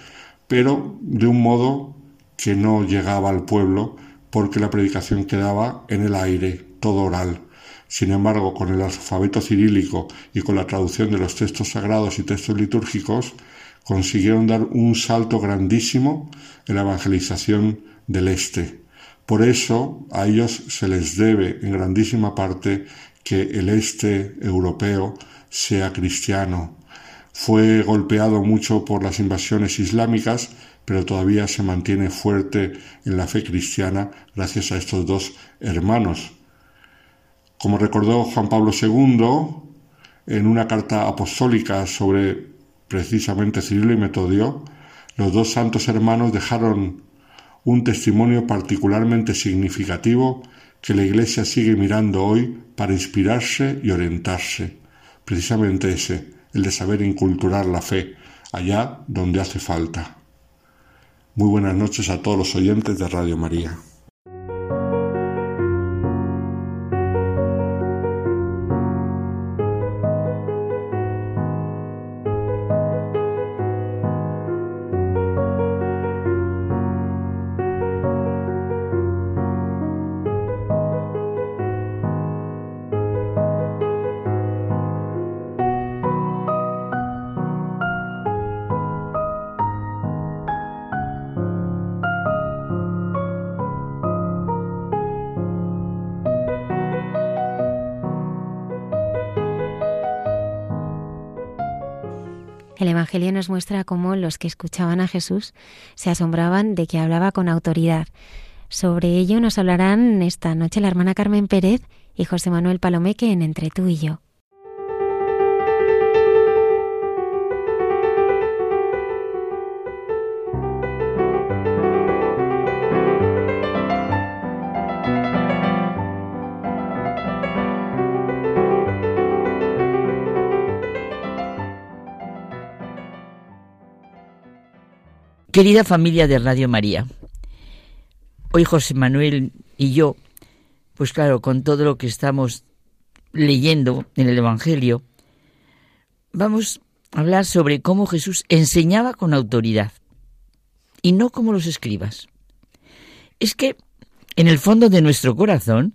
pero de un modo que no llegaba al pueblo porque la predicación quedaba en el aire, todo oral. Sin embargo, con el alfabeto cirílico y con la traducción de los textos sagrados y textos litúrgicos, consiguieron dar un salto grandísimo en la evangelización del Este. Por eso a ellos se les debe en grandísima parte que el este europeo sea cristiano. Fue golpeado mucho por las invasiones islámicas, pero todavía se mantiene fuerte en la fe cristiana gracias a estos dos hermanos. Como recordó Juan Pablo II en una carta apostólica sobre precisamente Cirilo y Metodio, los dos santos hermanos dejaron un testimonio particularmente significativo que la Iglesia sigue mirando hoy para inspirarse y orientarse. Precisamente ese, el de saber inculturar la fe allá donde hace falta. Muy buenas noches a todos los oyentes de Radio María. Evangelio nos muestra cómo los que escuchaban a Jesús se asombraban de que hablaba con autoridad. Sobre ello nos hablarán esta noche la hermana Carmen Pérez y José Manuel Palomeque en Entre tú y yo. Querida familia de Radio María, hoy José Manuel y yo, pues claro, con todo lo que estamos leyendo en el Evangelio, vamos a hablar sobre cómo Jesús enseñaba con autoridad y no como los escribas. Es que en el fondo de nuestro corazón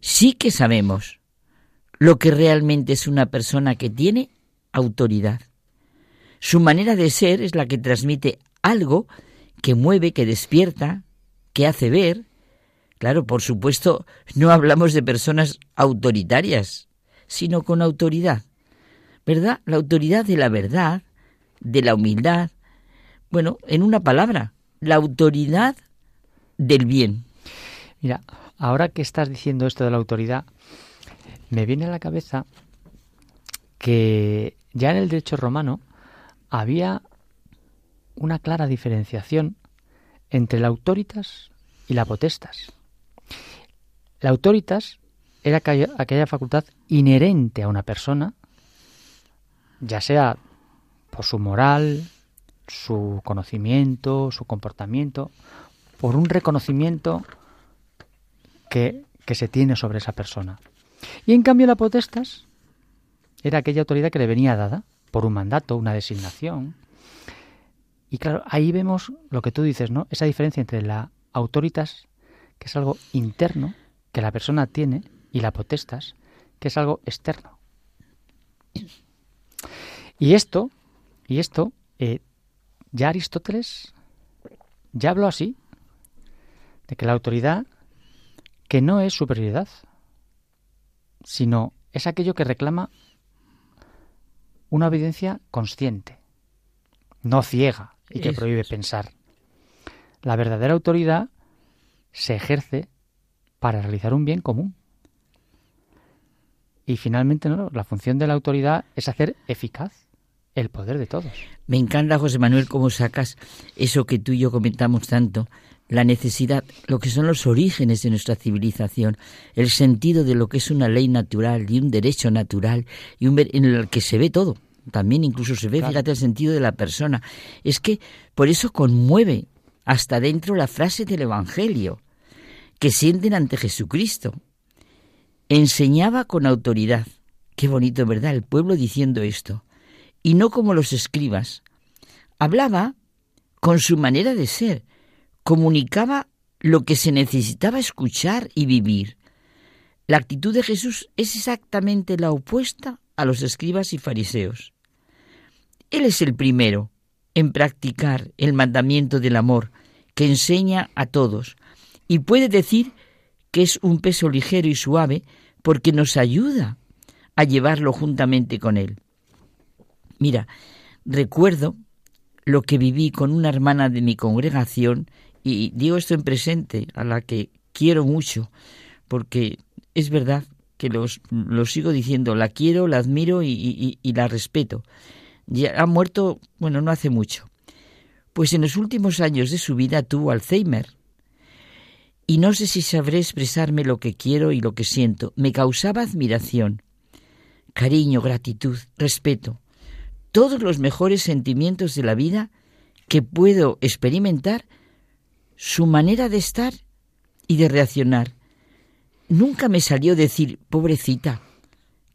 sí que sabemos lo que realmente es una persona que tiene autoridad. Su manera de ser es la que transmite algo que mueve, que despierta, que hace ver. Claro, por supuesto, no hablamos de personas autoritarias, sino con autoridad. ¿Verdad? La autoridad de la verdad, de la humildad. Bueno, en una palabra, la autoridad del bien. Mira, ahora que estás diciendo esto de la autoridad, me viene a la cabeza que ya en el derecho romano había una clara diferenciación entre la autoritas y la potestas. La autoritas era aquella, facultad inherente a una persona, ya sea por su moral, su conocimiento, su comportamiento, por un reconocimiento que, que se tiene sobre esa persona. Y en cambio la potestas era aquella autoridad que le venía dada por un mandato, una designación. Y claro, ahí vemos lo que tú dices, ¿no? Esa diferencia entre la autoritas, que es algo interno, que la persona tiene, y la potestas, que es algo externo. Y esto, y esto, eh, ya Aristóteles ya habló así, de que la autoridad, que no es superioridad, sino es aquello que reclama una obediencia consciente, no ciega y que prohíbe pensar. La verdadera autoridad se ejerce para realizar un bien común. Y finalmente, ¿no? la función de la autoridad es hacer eficaz el poder de todos. Me encanta, José Manuel, cómo sacas eso que tú y yo comentamos tanto, la necesidad, lo que son los orígenes de nuestra civilización, el sentido de lo que es una ley natural y un derecho natural y un en el que se ve todo. También incluso se ve, fíjate, el sentido de la persona. Es que por eso conmueve hasta dentro la frase del Evangelio que sienten ante Jesucristo. Enseñaba con autoridad. Qué bonito, ¿verdad? El pueblo diciendo esto. Y no como los escribas. Hablaba con su manera de ser, comunicaba lo que se necesitaba escuchar y vivir. La actitud de Jesús es exactamente la opuesta a los escribas y fariseos. Él es el primero en practicar el mandamiento del amor que enseña a todos y puede decir que es un peso ligero y suave porque nos ayuda a llevarlo juntamente con él. Mira, recuerdo lo que viví con una hermana de mi congregación y digo esto en presente, a la que quiero mucho, porque es verdad que los, lo sigo diciendo, la quiero, la admiro y, la respeto. Ha muerto, bueno, no hace mucho. Pues en los últimos años de su vida tuvo Alzheimer. Y no sé si sabré expresarme lo que quiero y lo que siento. Me causaba admiración, cariño, gratitud, respeto, todos los mejores sentimientos de la vida que puedo experimentar su manera de estar y de reaccionar. Nunca me salió decir, pobrecita,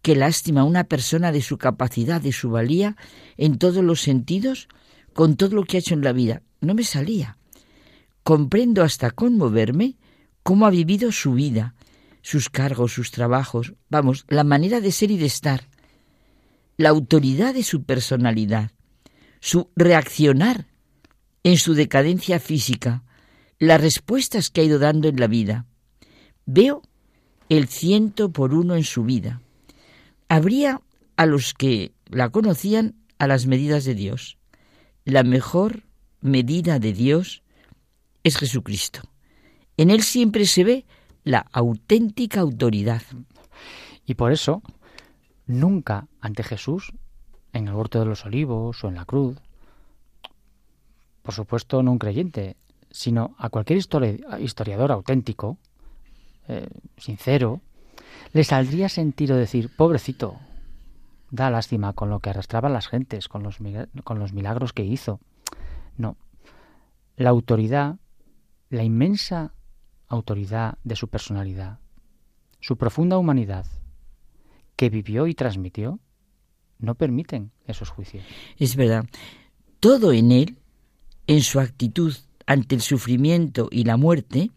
qué lástima una persona de su capacidad, de su valía, en todos los sentidos, con todo lo que ha hecho en la vida. No me salía. Comprendo hasta conmoverme cómo ha vivido su vida, sus cargos, sus trabajos, vamos, la manera de ser y de estar, la autoridad de su personalidad, su reaccionar en su decadencia física, las respuestas que ha ido dando en la vida. Veo el ciento por uno en su vida. Habría a los que la conocían a las medidas de Dios. La mejor medida de Dios es Jesucristo. En Él siempre se ve la auténtica autoridad. Y por eso, nunca ante Jesús, en el huerto de los olivos o en la cruz, por supuesto no un creyente, sino a cualquier historiador auténtico, eh, sincero, le saldría sentido decir, pobrecito, da lástima con lo que arrastraban las gentes, con los, con los milagros que hizo. No, la autoridad, la inmensa autoridad de su personalidad, su profunda humanidad, que vivió y transmitió, no permiten esos juicios. Es verdad. Todo en él, en su actitud ante el sufrimiento y la muerte,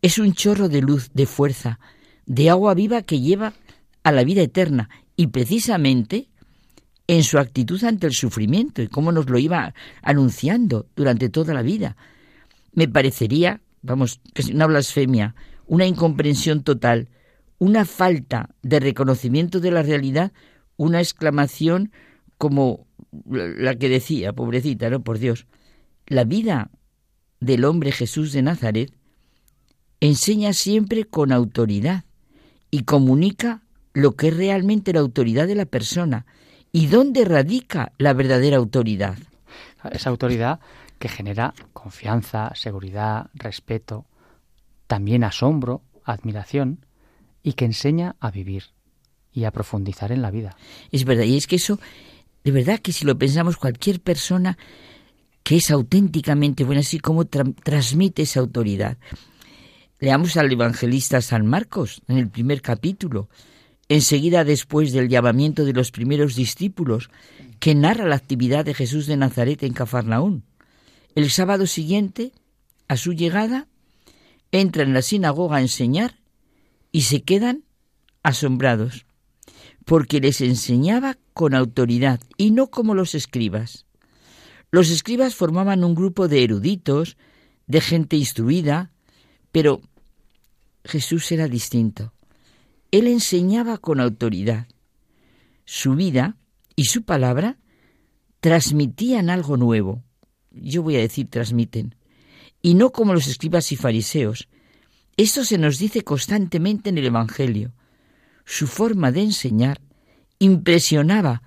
es un chorro de luz, de fuerza, de agua viva que lleva a la vida eterna. Y precisamente en su actitud ante el sufrimiento y cómo nos lo iba anunciando durante toda la vida. Me parecería, vamos, una blasfemia, una incomprensión total, una falta de reconocimiento de la realidad, una exclamación como la que decía, pobrecita, ¿no? Por Dios. La vida del hombre Jesús de Nazaret enseña siempre con autoridad y comunica lo que es realmente la autoridad de la persona y dónde radica la verdadera autoridad. Esa autoridad que genera confianza, seguridad, respeto, también asombro, admiración y que enseña a vivir y a profundizar en la vida. Es verdad, y es que eso, de verdad que si lo pensamos, cualquier persona que es auténticamente buena, así como transmite esa autoridad. Leamos al evangelista San Marcos en el primer capítulo, enseguida después del llamamiento de los primeros discípulos, que narra la actividad de Jesús de Nazaret en Cafarnaún. El sábado siguiente, a su llegada, entra en la sinagoga a enseñar y se quedan asombrados, porque les enseñaba con autoridad y no como los escribas. Los escribas formaban un grupo de eruditos, de gente instruida, pero Jesús era distinto. Él enseñaba con autoridad. Su vida y su palabra transmitían algo nuevo. Yo voy a decir transmiten. Y no como los escribas y fariseos. Esto se nos dice constantemente en el Evangelio. Su forma de enseñar impresionaba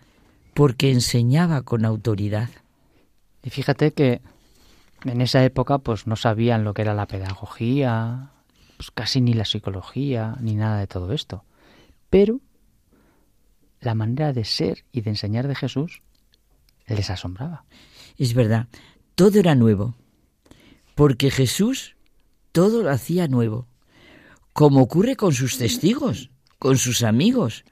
porque enseñaba con autoridad. Y fíjate que en esa época pues no sabían lo que era la pedagogía, pues casi ni la psicología, ni nada de todo esto. Pero la manera de ser y de enseñar de Jesús les asombraba. Es verdad, todo era nuevo, porque Jesús todo lo hacía nuevo, como ocurre con sus testigos, con sus amigos,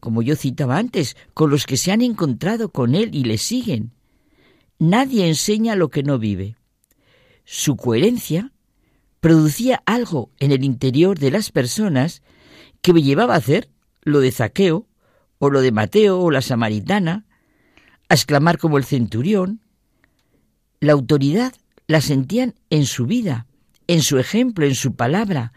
como yo citaba antes, con los que se han encontrado con Él y le siguen. Nadie enseña lo que no vive. Su coherencia producía algo en el interior de las personas que me llevaba a hacer lo de Zaqueo, o lo de Mateo, o la samaritana, a exclamar como el centurión. La autoridad la sentían en su vida, en su ejemplo, en su palabra,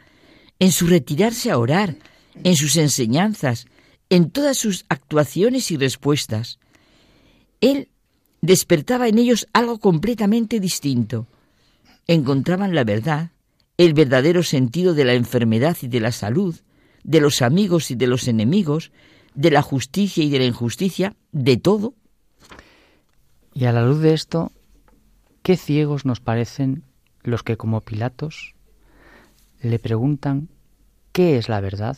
en su retirarse a orar, en sus enseñanzas, en todas sus actuaciones y respuestas. Él despertaba en ellos algo completamente distinto. Encontraban la verdad, el verdadero sentido de la enfermedad y de la salud, de los amigos y de los enemigos, de la justicia y de la injusticia, de todo. Y a la luz de esto, qué ciegos nos parecen los que como Pilatos le preguntan qué es la verdad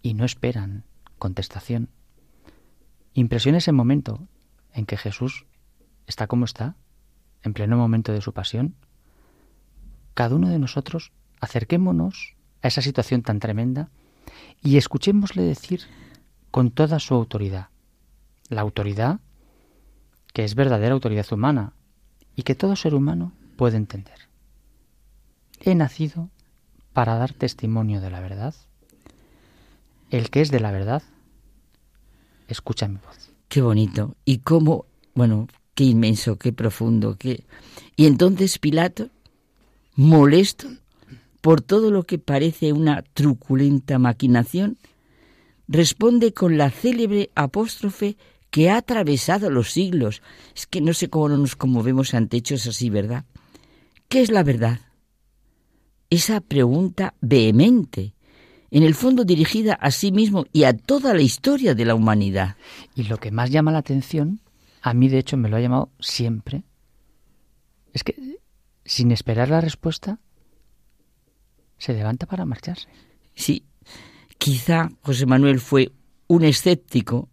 y no esperan contestación. Impresiona ese momento en que Jesús está como está, en pleno momento de su pasión, cada uno de nosotros acerquémonos a esa situación tan tremenda y escuchémosle decir con toda su autoridad, la autoridad que es verdadera autoridad humana y que todo ser humano puede entender. He nacido para dar testimonio de la verdad. El que es de la verdad, escucha mi voz. Qué bonito. Y cómo, bueno, qué inmenso, qué profundo, qué... Y entonces Pilato molesto por todo lo que parece una truculenta maquinación, responde con la célebre apóstrofe que ha atravesado los siglos. Es que no sé cómo no nos conmovemos ante hechos así, ¿verdad? ¿Qué es la verdad? Esa pregunta vehemente, en el fondo dirigida a sí mismo y a toda la historia de la humanidad. Y lo que más llama la atención, a mí de hecho me lo ha llamado siempre, es que sin esperar la respuesta, se levanta para marcharse. Sí, quizá José Manuel fue un escéptico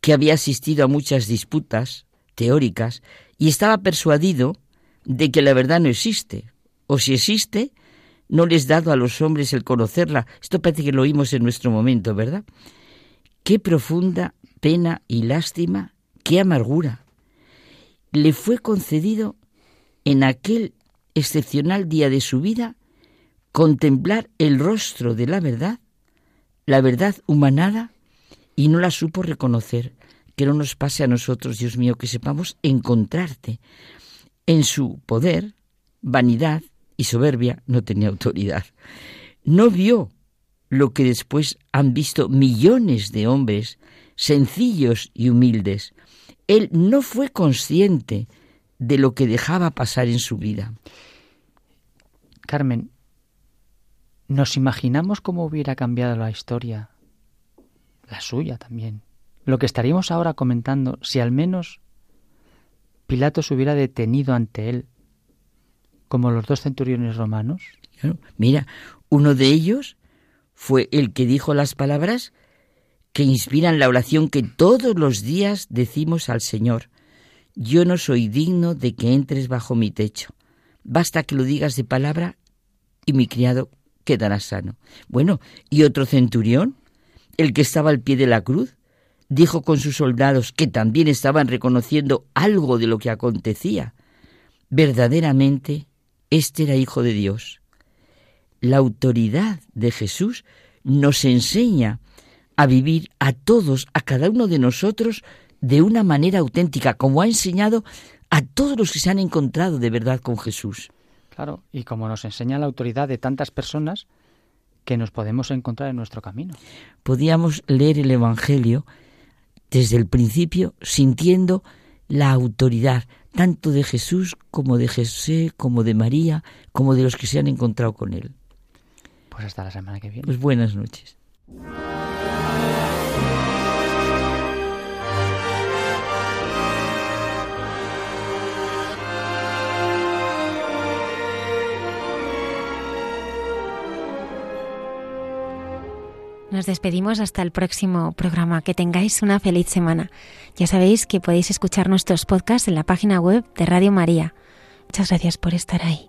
que había asistido a muchas disputas teóricas y estaba persuadido de que la verdad no existe, o si existe, no les dado a los hombres el conocerla. Esto parece que lo oímos en nuestro momento, ¿verdad? Qué profunda pena y lástima, qué amargura. Le fue concedido en aquel excepcional día de su vida contemplar el rostro de la verdad, la verdad humanada, y no la supo reconocer. Que no nos pase a nosotros, Dios mío, que sepamos encontrarte. En su poder, vanidad y soberbia no tenía autoridad. No vio lo que después han visto millones de hombres sencillos y humildes. Él no fue consciente de lo que dejaba pasar en su vida. Carmen, ¿nos imaginamos cómo hubiera cambiado la historia? La suya también. Lo que estaríamos ahora comentando si al menos Pilato se hubiera detenido ante él, como los dos centuriones romanos. mira, uno de ellos fue el que dijo las palabras que inspiran la oración que todos los días decimos al Señor. Yo no soy digno de que entres bajo mi techo. Basta que lo digas de palabra y mi criado quedará sano. Bueno, ¿y otro centurión? El que estaba al pie de la cruz, dijo con sus soldados que también estaban reconociendo algo de lo que acontecía. Verdaderamente, este era hijo de Dios. La autoridad de Jesús nos enseña a vivir a todos, a cada uno de nosotros, de una manera auténtica, como ha enseñado a todos los que se han encontrado de verdad con Jesús. Claro, y como nos enseña la autoridad de tantas personas que nos podemos encontrar en nuestro camino. Podíamos leer el Evangelio desde el principio sintiendo la autoridad tanto de Jesús como de José, como de María, como de los que se han encontrado con él. Pues hasta la semana que viene. Pues buenas noches. Nos despedimos hasta el próximo programa. Que tengáis una feliz semana. Ya sabéis que podéis escuchar nuestros podcasts en la página web de Radio María. Muchas gracias por estar ahí.